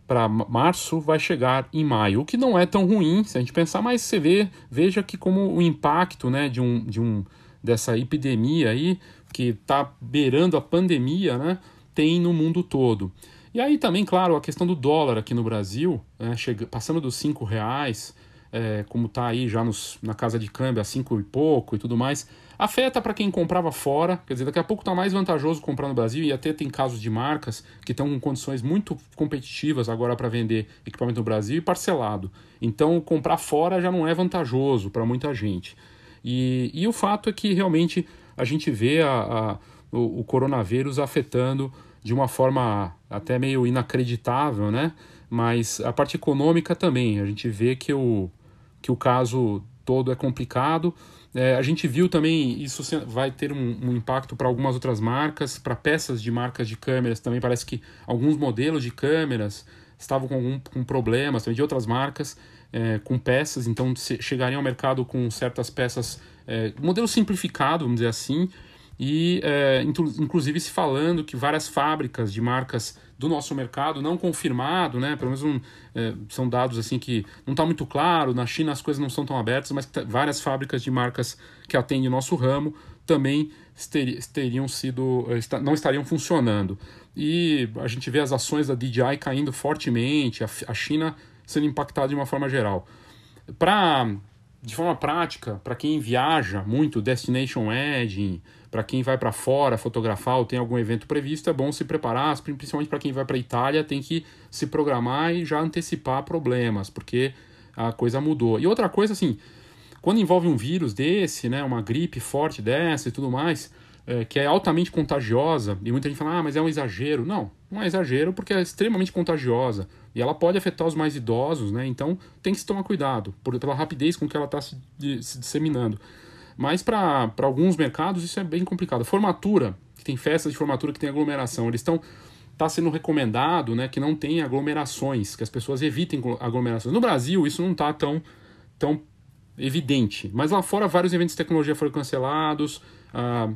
para março vai chegar em maio, o que não é tão ruim se a gente pensar, mas você vê, veja que como o impacto né, de, um, de um, dessa epidemia aí, que está beirando a pandemia, né, tem no mundo todo. E aí também, claro, a questão do dólar aqui no Brasil, né, chega, passando dos cinco reais, é, como está aí já nos, na casa de câmbio a cinco e pouco e tudo mais, Afeta para quem comprava fora, quer dizer, daqui a pouco está mais vantajoso comprar no Brasil e até tem casos de marcas que estão com condições muito competitivas agora para vender equipamento no Brasil e parcelado. Então, comprar fora já não é vantajoso para muita gente. E, e o fato é que realmente a gente vê a, a, o, o coronavírus afetando de uma forma até meio inacreditável, né? Mas a parte econômica também, a gente vê que o, que o caso todo é complicado. É, a gente viu também, isso vai ter um, um impacto para algumas outras marcas, para peças de marcas de câmeras também. Parece que alguns modelos de câmeras estavam com, algum, com problemas, também de outras marcas, é, com peças, então chegariam ao mercado com certas peças, é, modelo simplificado, vamos dizer assim. E é, inclusive se falando que várias fábricas de marcas do nosso mercado não confirmado, né? Pelo menos um, é, são dados assim que não está muito claro. Na China as coisas não são tão abertas, mas várias fábricas de marcas que atendem o nosso ramo também teriam sido é, não estariam funcionando. E a gente vê as ações da DJI caindo fortemente, a China sendo impactada de uma forma geral. Para de forma prática, para quem viaja muito, destination wedding, para quem vai para fora fotografar ou tem algum evento previsto, é bom se preparar, principalmente para quem vai para a Itália, tem que se programar e já antecipar problemas, porque a coisa mudou. E outra coisa, assim, quando envolve um vírus desse, né, uma gripe forte dessa e tudo mais, é, que é altamente contagiosa, e muita gente fala, ah, mas é um exagero. Não, não é exagero porque é extremamente contagiosa. E ela pode afetar os mais idosos, né? Então tem que se tomar cuidado por, pela rapidez com que ela está se, se disseminando. Mas para alguns mercados isso é bem complicado. Formatura, que tem festas de formatura que tem aglomeração, eles estão está sendo recomendado né, que não tenha aglomerações, que as pessoas evitem aglomerações. No Brasil, isso não está tão, tão evidente, mas lá fora vários eventos de tecnologia foram cancelados. Ah,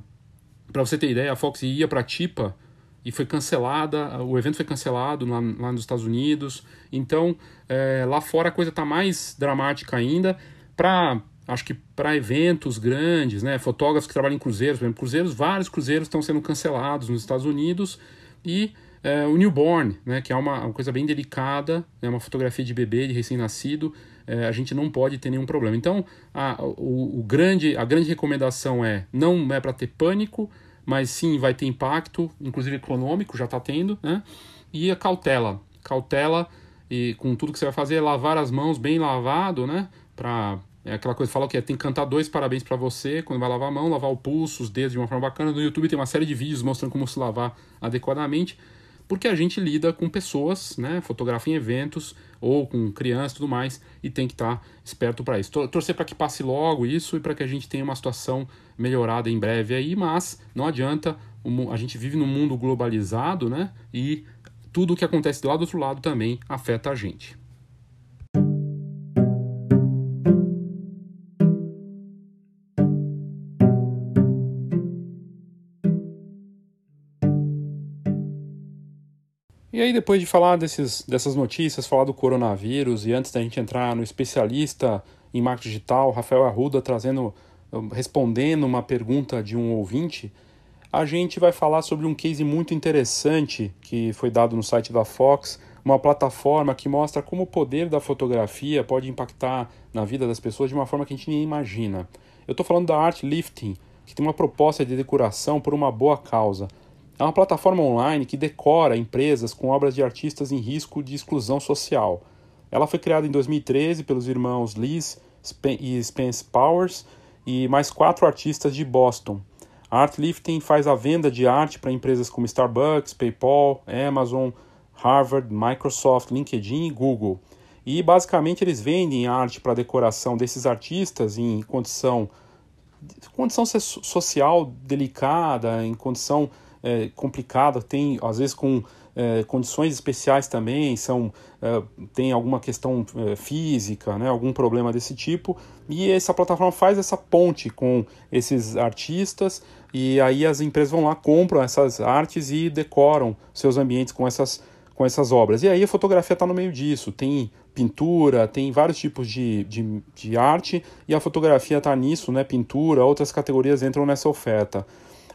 para você ter ideia, a Fox ia para a TIPA e foi cancelada, o evento foi cancelado lá, lá nos Estados Unidos. Então, é, lá fora a coisa está mais dramática ainda. Para acho que para eventos grandes, né, fotógrafos que trabalham em cruzeiros, por exemplo, cruzeiros, vários cruzeiros estão sendo cancelados nos Estados Unidos e é, o newborn, né, que é uma, uma coisa bem delicada, é uma fotografia de bebê, de recém-nascido, é, a gente não pode ter nenhum problema. Então, a, o, o grande, a grande recomendação é não é para ter pânico, mas sim vai ter impacto, inclusive econômico, já está tendo, né? E a cautela, cautela e com tudo que você vai fazer, lavar as mãos bem lavado, né? Para é aquela coisa fala que é, tem que cantar dois parabéns para você quando vai lavar a mão, lavar o pulso, os dedos de uma forma bacana. No YouTube tem uma série de vídeos mostrando como se lavar adequadamente, porque a gente lida com pessoas, né, fotografa em eventos ou com crianças e tudo mais, e tem que estar tá esperto para isso. Torcer para que passe logo isso e para que a gente tenha uma situação melhorada em breve aí, mas não adianta, a gente vive num mundo globalizado, né, e tudo o que acontece lá do outro lado também afeta a gente. E aí, depois de falar desses, dessas notícias, falar do coronavírus, e antes da gente entrar no especialista em marketing digital, Rafael Arruda, trazendo, respondendo uma pergunta de um ouvinte, a gente vai falar sobre um case muito interessante que foi dado no site da Fox, uma plataforma que mostra como o poder da fotografia pode impactar na vida das pessoas de uma forma que a gente nem imagina. Eu estou falando da Art Lifting, que tem uma proposta de decoração por uma boa causa. É uma plataforma online que decora empresas com obras de artistas em risco de exclusão social. Ela foi criada em 2013 pelos irmãos Liz e Spence Powers e mais quatro artistas de Boston. A Artlifting faz a venda de arte para empresas como Starbucks, PayPal, Amazon, Harvard, Microsoft, LinkedIn e Google. E basicamente eles vendem arte para decoração desses artistas em condição, condição social delicada, em condição é, complicada, tem às vezes com é, condições especiais também, são, é, tem alguma questão é, física, né, algum problema desse tipo, e essa plataforma faz essa ponte com esses artistas, e aí as empresas vão lá, compram essas artes e decoram seus ambientes com essas, com essas obras. E aí a fotografia está no meio disso, tem pintura, tem vários tipos de, de, de arte, e a fotografia está nisso, né, pintura, outras categorias entram nessa oferta.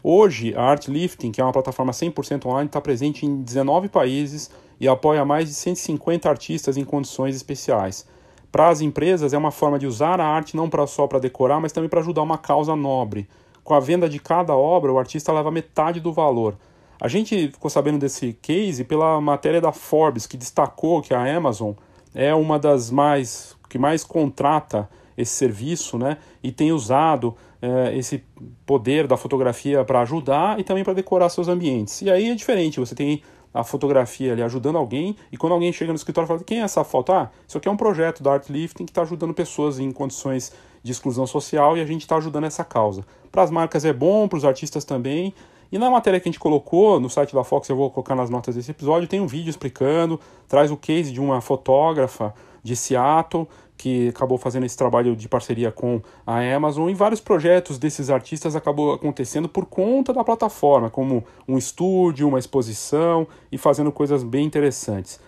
Hoje, a Artlifting, que é uma plataforma 100% online, está presente em 19 países e apoia mais de 150 artistas em condições especiais. Para as empresas, é uma forma de usar a arte não só para decorar, mas também para ajudar uma causa nobre. Com a venda de cada obra, o artista leva metade do valor. A gente ficou sabendo desse case pela matéria da Forbes, que destacou que a Amazon é uma das mais que mais contrata esse serviço, né? E tem usado é, esse poder da fotografia para ajudar e também para decorar seus ambientes. E aí é diferente, você tem a fotografia ali ajudando alguém, e quando alguém chega no escritório e fala, quem é essa foto? Ah, isso aqui é um projeto da Art Lifting que está ajudando pessoas em condições de exclusão social e a gente está ajudando essa causa. Para as marcas é bom, para os artistas também. E na matéria que a gente colocou no site da Fox, eu vou colocar nas notas desse episódio, tem um vídeo explicando, traz o case de uma fotógrafa de Seattle, que acabou fazendo esse trabalho de parceria com a Amazon, e vários projetos desses artistas acabou acontecendo por conta da plataforma, como um estúdio, uma exposição e fazendo coisas bem interessantes.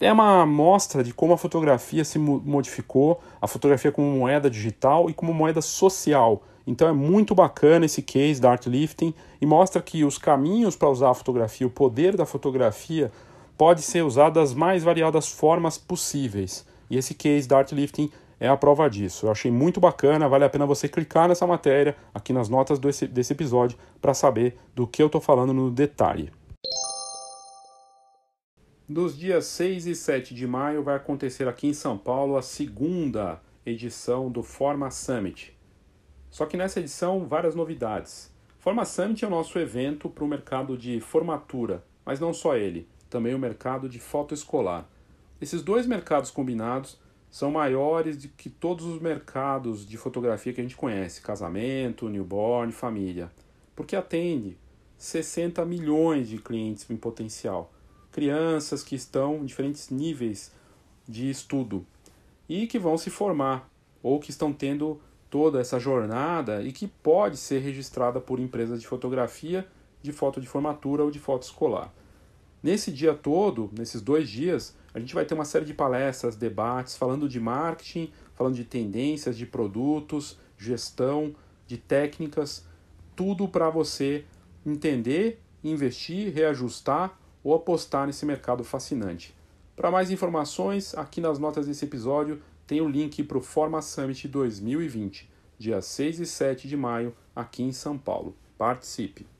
É uma amostra de como a fotografia se modificou, a fotografia como moeda digital e como moeda social. Então é muito bacana esse case da Artlifting e mostra que os caminhos para usar a fotografia, o poder da fotografia, pode ser usado das mais variadas formas possíveis. E esse case da Artlifting é a prova disso. Eu achei muito bacana, vale a pena você clicar nessa matéria aqui nas notas desse, desse episódio para saber do que eu estou falando no detalhe. Dos dias 6 e 7 de maio vai acontecer aqui em São Paulo a segunda edição do Forma Summit. Só que nessa edição, várias novidades. Forma Summit é o nosso evento para o mercado de formatura, mas não só ele, também o mercado de foto escolar. Esses dois mercados combinados são maiores do que todos os mercados de fotografia que a gente conhece, casamento, newborn, família, porque atende 60 milhões de clientes em potencial, crianças que estão em diferentes níveis de estudo. E que vão se formar ou que estão tendo toda essa jornada e que pode ser registrada por empresas de fotografia, de foto de formatura ou de foto escolar. Nesse dia todo, nesses dois dias, a gente vai ter uma série de palestras, debates, falando de marketing, falando de tendências, de produtos, gestão, de técnicas, tudo para você entender, investir, reajustar ou apostar nesse mercado fascinante. Para mais informações, aqui nas notas desse episódio tem o link para o Forma Summit 2020, dia 6 e 7 de maio, aqui em São Paulo. Participe!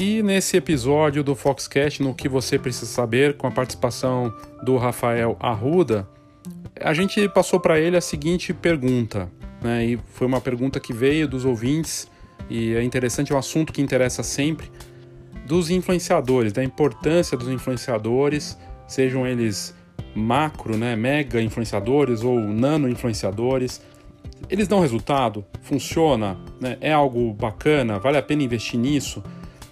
E nesse episódio do Foxcast, no que você precisa saber, com a participação do Rafael Arruda, a gente passou para ele a seguinte pergunta, né? E foi uma pergunta que veio dos ouvintes e é interessante, é um assunto que interessa sempre dos influenciadores, da importância dos influenciadores, sejam eles macro, né, mega influenciadores ou nano influenciadores. Eles dão resultado? Funciona? Né? É algo bacana? Vale a pena investir nisso?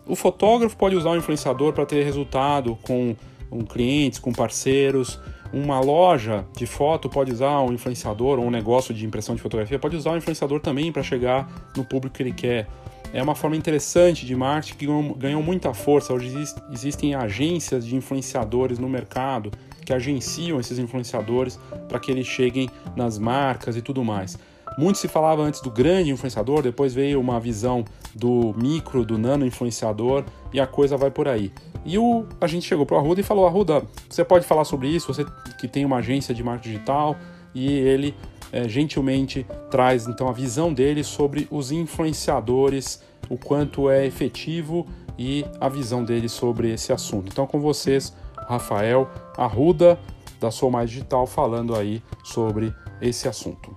O fotógrafo pode usar o influenciador para ter resultado com, com clientes, com parceiros. Uma loja de foto pode usar um influenciador, ou um negócio de impressão de fotografia pode usar o influenciador também para chegar no público que ele quer. É uma forma interessante de marketing que ganhou, ganhou muita força. Hoje existem agências de influenciadores no mercado que agenciam esses influenciadores para que eles cheguem nas marcas e tudo mais. Muito se falava antes do grande influenciador, depois veio uma visão do micro, do nano influenciador e a coisa vai por aí. E o, a gente chegou para o Arruda e falou: Arruda, você pode falar sobre isso? Você que tem uma agência de marketing digital e ele é, gentilmente traz então a visão dele sobre os influenciadores, o quanto é efetivo e a visão dele sobre esse assunto. Então, com vocês, Rafael Arruda, da Sou Mais Digital, falando aí sobre esse assunto.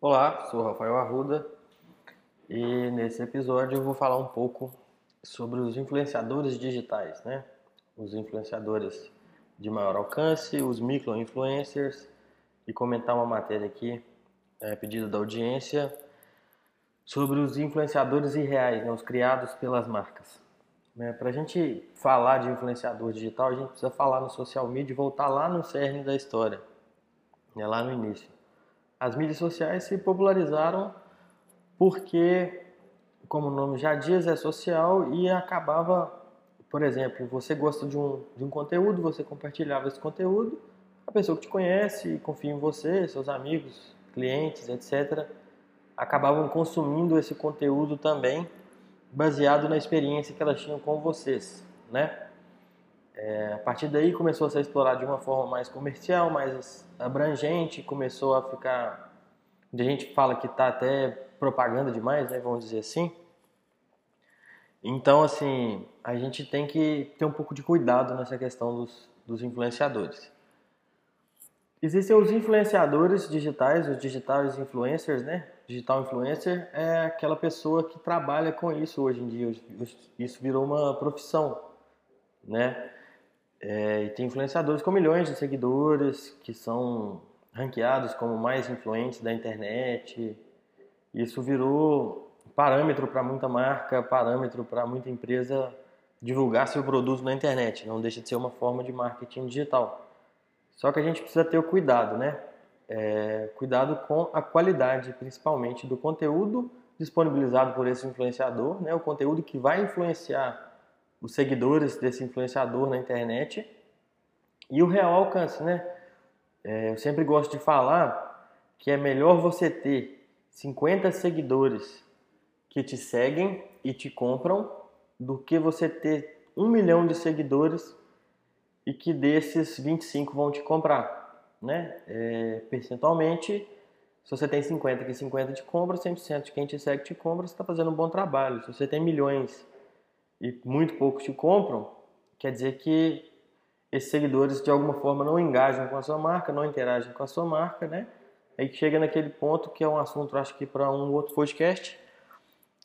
Olá, sou Rafael Arruda e nesse episódio eu vou falar um pouco sobre os influenciadores digitais, né? Os influenciadores de maior alcance, os micro-influencers e comentar uma matéria aqui, é, pedido da audiência, sobre os influenciadores irreais, né, os criados pelas marcas. Né? Para a gente falar de influenciador digital, a gente precisa falar no social media e voltar lá no cerne da história, né, lá no início as mídias sociais se popularizaram porque, como o nome já diz, é social e acabava, por exemplo, você gosta de um, de um conteúdo, você compartilhava esse conteúdo, a pessoa que te conhece, confia em você, seus amigos, clientes, etc., acabavam consumindo esse conteúdo também, baseado na experiência que elas tinham com vocês, né? É, a partir daí começou a ser explorado de uma forma mais comercial, mais abrangente, começou a ficar. A gente fala que está até propaganda demais, né, vamos dizer assim. Então, assim, a gente tem que ter um pouco de cuidado nessa questão dos, dos influenciadores. Existem os influenciadores digitais, os digitais influencers, né? Digital influencer é aquela pessoa que trabalha com isso hoje em dia. Isso virou uma profissão, né? É, e tem influenciadores com milhões de seguidores que são ranqueados como mais influentes da internet. Isso virou parâmetro para muita marca, parâmetro para muita empresa divulgar seu produto na internet. Não deixa de ser uma forma de marketing digital. Só que a gente precisa ter o cuidado, né? É, cuidado com a qualidade, principalmente do conteúdo disponibilizado por esse influenciador, né? O conteúdo que vai influenciar os seguidores desse influenciador na internet e o real alcance, né? É, eu sempre gosto de falar que é melhor você ter 50 seguidores que te seguem e te compram do que você ter um milhão de seguidores e que desses 25 vão te comprar, né? É, percentualmente, se você tem 50 que 50 te compra, 100% de quem te segue te compra, você está fazendo um bom trabalho. Se você tem milhões e muito poucos te compram, quer dizer que esses seguidores de alguma forma não engajam com a sua marca, não interagem com a sua marca, né? Aí chega naquele ponto que é um assunto, acho que para um outro podcast,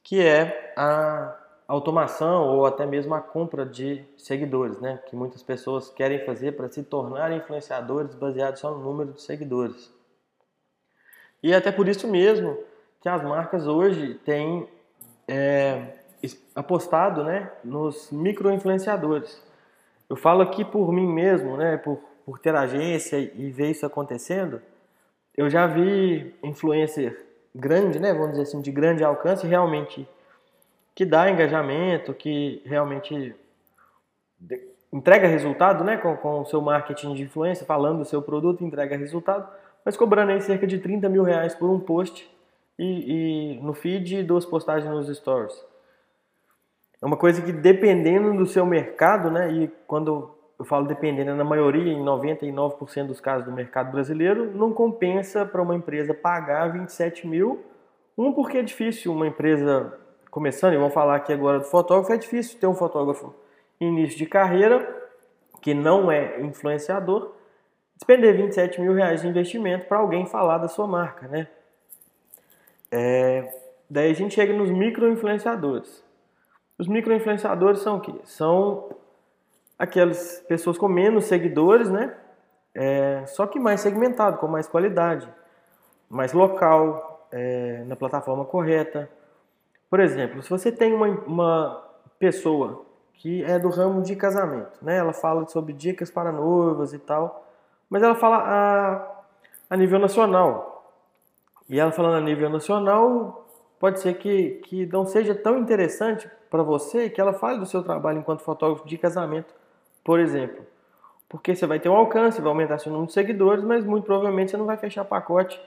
que é a automação ou até mesmo a compra de seguidores, né? Que muitas pessoas querem fazer para se tornar influenciadores baseados só no número de seguidores. E é até por isso mesmo que as marcas hoje têm é, apostado, né, nos micro-influenciadores. Eu falo aqui por mim mesmo, né, por, por ter agência e ver isso acontecendo. Eu já vi influencer grande, né, vamos dizer assim, de grande alcance, realmente que dá engajamento, que realmente entrega resultado, né, com, com o seu marketing de influência, falando do seu produto, entrega resultado, mas cobrando aí cerca de 30 mil reais por um post e, e no feed e duas postagens nos stories. É uma coisa que dependendo do seu mercado, né, e quando eu falo dependendo, na maioria, em 99% dos casos do mercado brasileiro, não compensa para uma empresa pagar 27 mil. Um, porque é difícil uma empresa começando, e vamos falar aqui agora do fotógrafo, é difícil ter um fotógrafo início de carreira, que não é influenciador, despender 27 mil reais de investimento para alguém falar da sua marca, né? É, daí a gente chega nos micro-influenciadores. Os micro-influenciadores são o quê? São aquelas pessoas com menos seguidores, né? É, só que mais segmentado, com mais qualidade, mais local, é, na plataforma correta. Por exemplo, se você tem uma, uma pessoa que é do ramo de casamento, né? Ela fala sobre dicas para noivas e tal, mas ela fala a, a nível nacional. E ela falando a nível nacional, pode ser que, que não seja tão interessante para você que ela fale do seu trabalho enquanto fotógrafo de casamento, por exemplo. Porque você vai ter um alcance, vai aumentar seu número de seguidores, mas muito provavelmente você não vai fechar pacote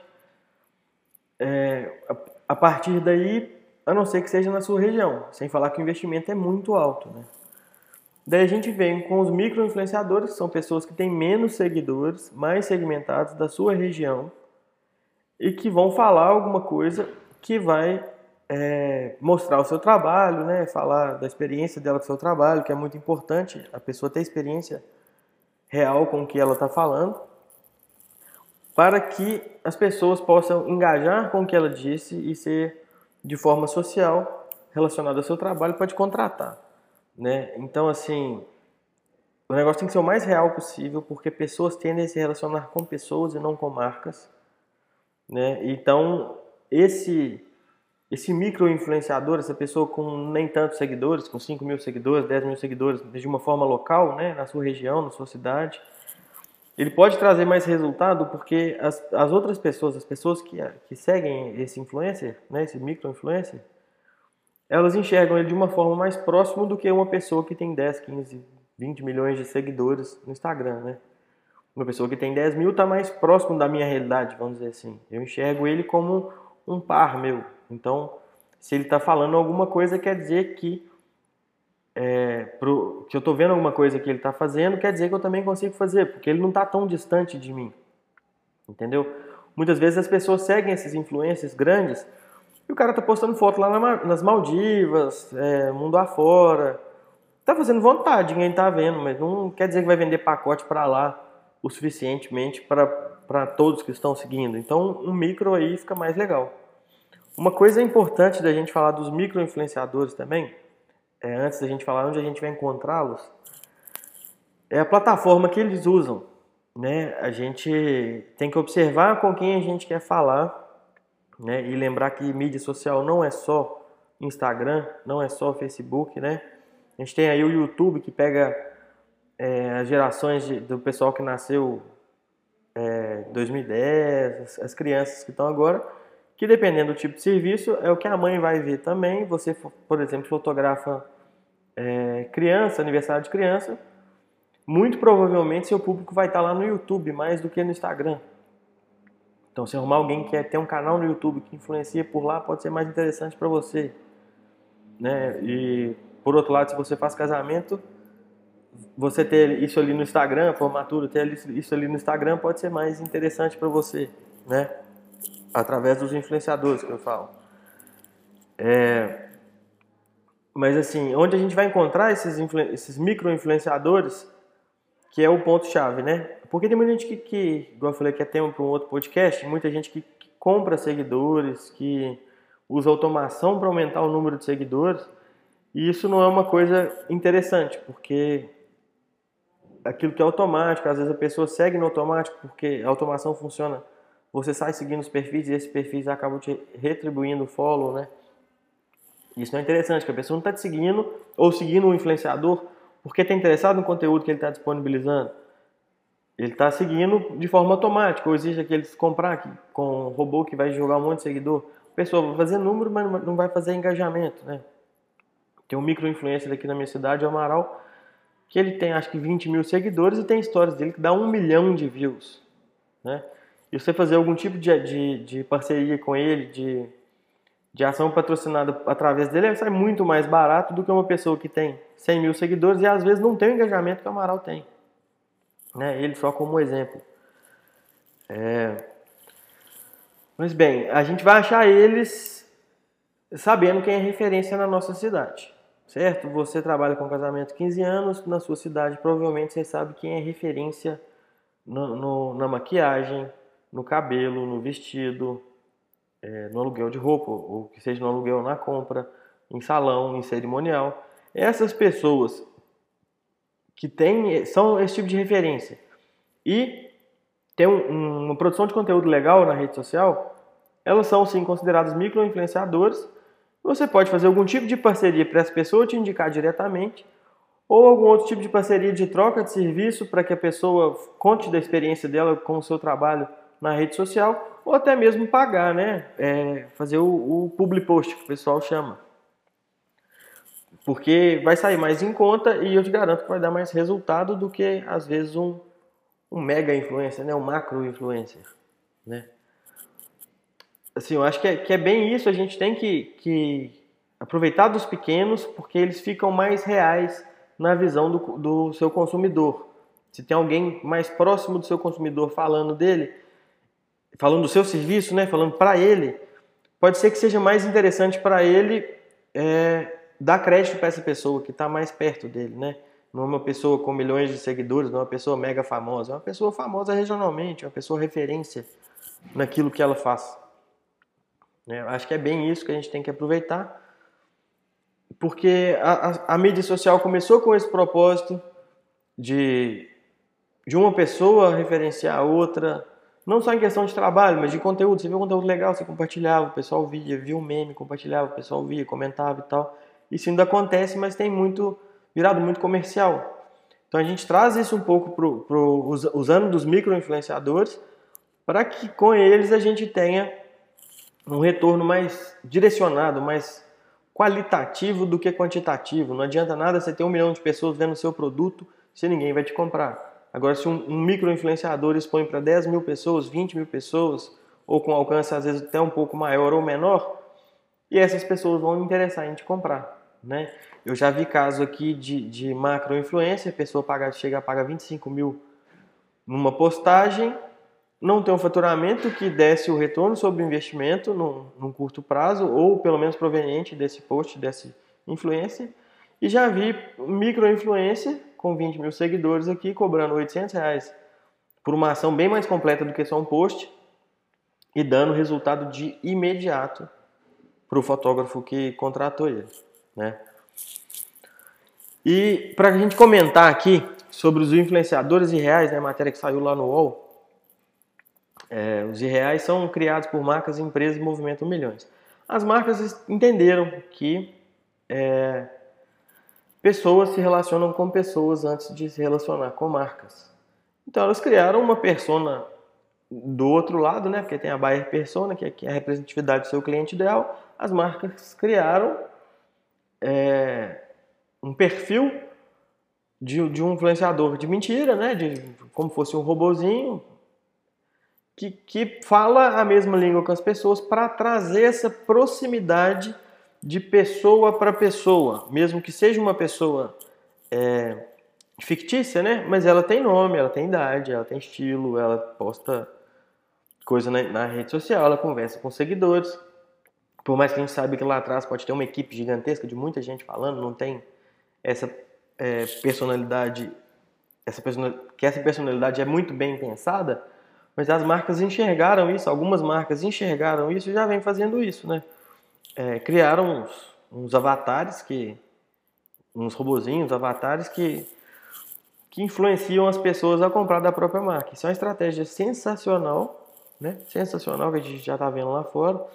é, a, partir daí, a não ser que seja na sua região, sem falar que o investimento é muito alto. Né? Daí a gente vem com os micro-influenciadores, que são pessoas que têm menos seguidores, mais segmentados da sua região, e que vão falar alguma coisa que vai é, mostrar o seu trabalho, né? falar da experiência dela com o seu trabalho, que é muito importante a pessoa ter experiência real com o que ela está falando, para que as pessoas possam engajar com o que ela disse e ser de forma social relacionado ao seu trabalho te contratar. Né? Então, assim, o negócio tem que ser o mais real possível, porque pessoas tendem a se relacionar com pessoas e não com marcas. Né? Então, esse esse micro influenciador, essa pessoa com nem tantos seguidores, com 5 mil seguidores, 10 mil seguidores, de uma forma local, né, na sua região, na sua cidade, ele pode trazer mais resultado porque as, as outras pessoas, as pessoas que, que seguem esse influencer, né, esse micro influencer, elas enxergam ele de uma forma mais próxima do que uma pessoa que tem 10, 15, 20 milhões de seguidores no Instagram, né? Uma pessoa que tem 10 mil está mais próximo da minha realidade, vamos dizer assim. Eu enxergo ele como um par meu, então, se ele está falando alguma coisa, quer dizer que é, pro, que eu estou vendo alguma coisa que ele está fazendo, quer dizer que eu também consigo fazer, porque ele não está tão distante de mim. Entendeu? Muitas vezes as pessoas seguem esses influências grandes e o cara está postando foto lá nas Maldivas, é, mundo afora. Tá fazendo vontade, ninguém está vendo, mas não quer dizer que vai vender pacote para lá o suficientemente para todos que estão seguindo. Então, um micro aí fica mais legal. Uma coisa importante da gente falar dos micro-influenciadores também, é, antes da gente falar onde a gente vai encontrá-los, é a plataforma que eles usam. Né? A gente tem que observar com quem a gente quer falar né? e lembrar que mídia social não é só Instagram, não é só Facebook, né? A gente tem aí o YouTube que pega é, as gerações de, do pessoal que nasceu é, 2010, as, as crianças que estão agora, que dependendo do tipo de serviço, é o que a mãe vai ver também. Você, por exemplo, fotografa é, criança, aniversário de criança, muito provavelmente seu público vai estar lá no YouTube mais do que no Instagram. Então, se arrumar alguém que quer ter um canal no YouTube que influencia por lá, pode ser mais interessante para você. Né? E, por outro lado, se você faz casamento, você ter isso ali no Instagram, formatura, ter isso ali no Instagram pode ser mais interessante para você, né? Através dos influenciadores que eu falo. É... Mas assim, onde a gente vai encontrar esses, esses micro-influenciadores, que é o ponto-chave, né? Porque tem muita gente que, que igual eu falei, que é tema para um outro podcast, muita gente que, que compra seguidores, que usa automação para aumentar o número de seguidores, e isso não é uma coisa interessante, porque aquilo que é automático, às vezes a pessoa segue no automático porque a automação funciona. Você sai seguindo os perfis e esses perfis acabam te retribuindo o follow, né? Isso é interessante, que a pessoa não está te seguindo ou seguindo um influenciador porque está interessado no conteúdo que ele está disponibilizando. Ele está seguindo de forma automática, ou exige que eles comprar com um robô que vai jogar um monte de seguidor. A pessoa vai fazer número, mas não vai fazer engajamento, né? Tem um micro-influencer aqui na minha cidade, o Amaral, que ele tem acho que 20 mil seguidores e tem histórias dele que dá um milhão de views, né? Você fazer algum tipo de, de, de parceria com ele, de, de ação patrocinada através dele, sai muito mais barato do que uma pessoa que tem 100 mil seguidores e às vezes não tem o engajamento que o Amaral tem. Né? Ele só como exemplo. É... Mas bem, a gente vai achar eles sabendo quem é referência na nossa cidade certo? Você trabalha com casamento 15 anos, na sua cidade provavelmente você sabe quem é referência no, no, na maquiagem, no cabelo, no vestido, é, no aluguel de roupa, ou que seja no aluguel na compra, em salão, em cerimonial. Essas pessoas que têm, são esse tipo de referência e tem um, uma produção de conteúdo legal na rede social, elas são sim consideradas micro-influenciadores você pode fazer algum tipo de parceria para essa pessoa te indicar diretamente, ou algum outro tipo de parceria de troca de serviço para que a pessoa conte da experiência dela com o seu trabalho na rede social, ou até mesmo pagar, né? É, fazer o, o public post que o pessoal chama. Porque vai sair mais em conta e eu te garanto que vai dar mais resultado do que às vezes um, um mega influencer, né? um macro influencer. Né? assim, eu acho que é, que é bem isso, a gente tem que, que aproveitar dos pequenos porque eles ficam mais reais na visão do, do seu consumidor. Se tem alguém mais próximo do seu consumidor falando dele, falando do seu serviço, né, falando para ele, pode ser que seja mais interessante para ele é, dar crédito para essa pessoa que está mais perto dele, né? Não é uma pessoa com milhões de seguidores, não é uma pessoa mega famosa, é uma pessoa famosa regionalmente, é uma pessoa referência naquilo que ela faz. Né? Acho que é bem isso que a gente tem que aproveitar, porque a, a, a mídia social começou com esse propósito de, de uma pessoa referenciar a outra, não só em questão de trabalho, mas de conteúdo. Você viu um conteúdo legal, você compartilhava, o pessoal via, viu um meme, compartilhava, o pessoal via, comentava e tal. Isso ainda acontece, mas tem muito virado muito comercial. Então a gente traz isso um pouco pro, pro, usando dos micro-influenciadores para que com eles a gente tenha um retorno mais direcionado, mais qualitativo do que quantitativo. Não adianta nada você ter um milhão de pessoas vendo o seu produto se ninguém vai te comprar. Agora, se um, um micro-influenciador expõe para 10 mil pessoas, 20 mil pessoas, ou com alcance às vezes até um pouco maior ou menor, e essas pessoas vão interessar em te comprar. Né? Eu já vi caso aqui de, de macro-influência, a pessoa paga, chega a pagar 25 mil numa postagem, não tem um faturamento que desse o retorno sobre o investimento num, num, curto prazo, ou pelo menos proveniente desse post, dessa influência. E já vi micro-influência com 20 mil seguidores aqui, cobrando 800 reais por uma ação bem mais completa do que só um post e dando resultado de imediato para o fotógrafo que contratou ele. Né? E para a gente comentar aqui sobre os influenciadores irreais, né, matéria que saiu lá no UOL, é, os irreais são criados por marcas empresas e movimentam milhões. as marcas entenderam que é, pessoas se relacionam com pessoas antes de se relacionar com marcas. Então elas criaram uma persona do outro lado, né? Porque tem a buyer persona, que é a representatividade do seu cliente ideal. As marcas criaram é, um perfil de, de, um influenciador de mentira, né? De, como fosse um robozinho que, que fala a mesma língua com as pessoas para trazer essa proximidade de pessoa para pessoa, mesmo que seja uma pessoa é, fictícia, né? Mas ela tem nome, ela tem idade, ela tem estilo, ela posta coisa na, na rede social, ela conversa com seguidores. Por mais que a gente saiba que lá atrás pode ter uma equipe gigantesca de muita gente falando, não tem essa é, personalidade, essa personalidade, que essa personalidade é muito bem pensada, mas as marcas enxergaram isso, algumas marcas enxergaram isso e já vem fazendo isso, né? É, criaram uns, uns avatares que, uns robozinhos, avatares que que influenciam as pessoas a comprar da própria marca. Isso é uma estratégia sensacional, né? Sensacional que a gente já está vendo lá fora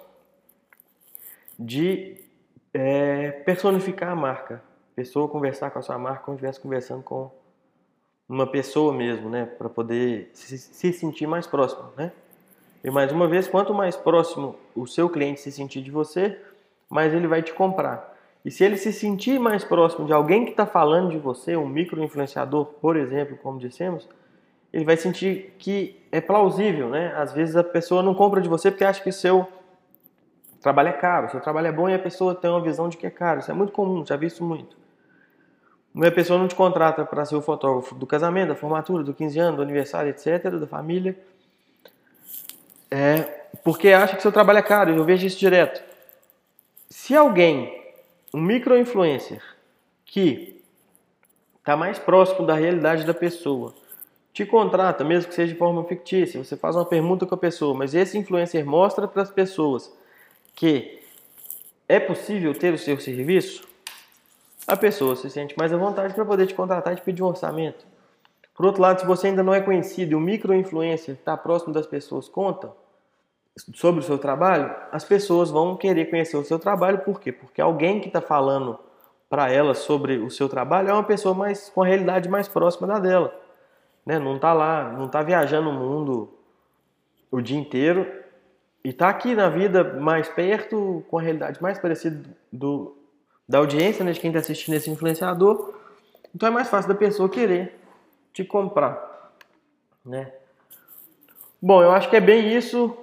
de é, personificar a marca. A pessoa conversar com a sua marca como se estivesse conversando com uma pessoa mesmo, né? Para poder se, se, sentir mais próximo, né? E mais uma vez, quanto mais próximo o seu cliente se sentir de você, mais ele vai te comprar. E se ele se sentir mais próximo de alguém que está falando de você, um micro-influenciador, por exemplo, como dissemos, ele vai sentir que é plausível, né? Às vezes a pessoa não compra de você porque acha que o seu trabalho é caro, seu trabalho é bom e a pessoa tem uma visão de que é caro. Isso é muito comum, já vi isso muito. Uma pessoa não te contrata para ser o fotógrafo do casamento, da formatura, do 15 anos, do aniversário, etc., da família, é porque acha que seu trabalho é caro. Eu vejo isso direto. Se alguém, um micro-influencer, que está mais próximo da realidade da pessoa, te contrata, mesmo que seja de forma fictícia, você faz uma pergunta com a pessoa, mas esse influencer mostra para as pessoas que é possível ter o seu serviço, a pessoa se sente mais à vontade para poder te contratar e te pedir um orçamento. Por outro lado, se você ainda não é conhecido e o micro-influencer está próximo das pessoas conta sobre o seu trabalho, as pessoas vão querer conhecer o seu trabalho. Por quê? Porque alguém que está falando para elas sobre o seu trabalho é uma pessoa mais com a realidade mais próxima da dela. Né? Não está lá, não está viajando o mundo o dia inteiro e está aqui na vida mais perto, com a realidade mais parecida do, da audiência, né, de quem está assistindo esse influenciador. Então é mais fácil da pessoa querer te comprar, né? Bom, eu acho que é bem isso.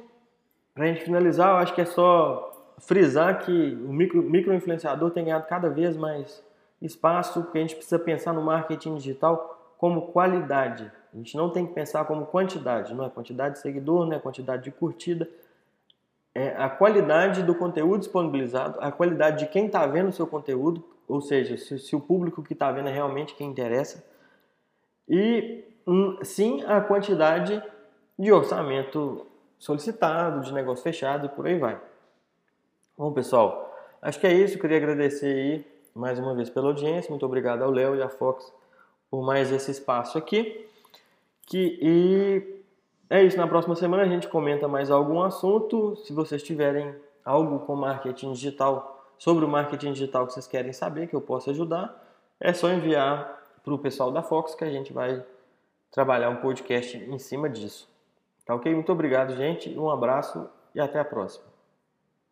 Para a gente finalizar, eu acho que é só frisar que o micro, micro influenciador tem ganhado cada vez mais espaço, porque a gente precisa pensar no marketing digital como qualidade. A gente não tem que pensar como quantidade, não é? Quantidade de seguidor, não é? Quantidade de curtida, é a qualidade do conteúdo disponibilizado, a qualidade de quem está vendo o seu conteúdo, ou seja, se, se o público que está vendo é realmente quem interessa, e um, sim a quantidade de orçamento solicitado, de negócio fechado e por aí vai. Bom, pessoal, acho que é isso. Queria agradecer aí mais uma vez pela audiência. Muito obrigado ao Léo e à Fox por mais esse espaço aqui. Que, e é isso, na próxima semana a gente comenta mais algum assunto. Se vocês tiverem algo com marketing digital, sobre o marketing digital que vocês querem saber, que eu possa ajudar, é só enviar para o pessoal da Fox que a gente vai trabalhar um podcast em cima disso. Tá ok? Muito obrigado, gente. Um abraço e até a próxima.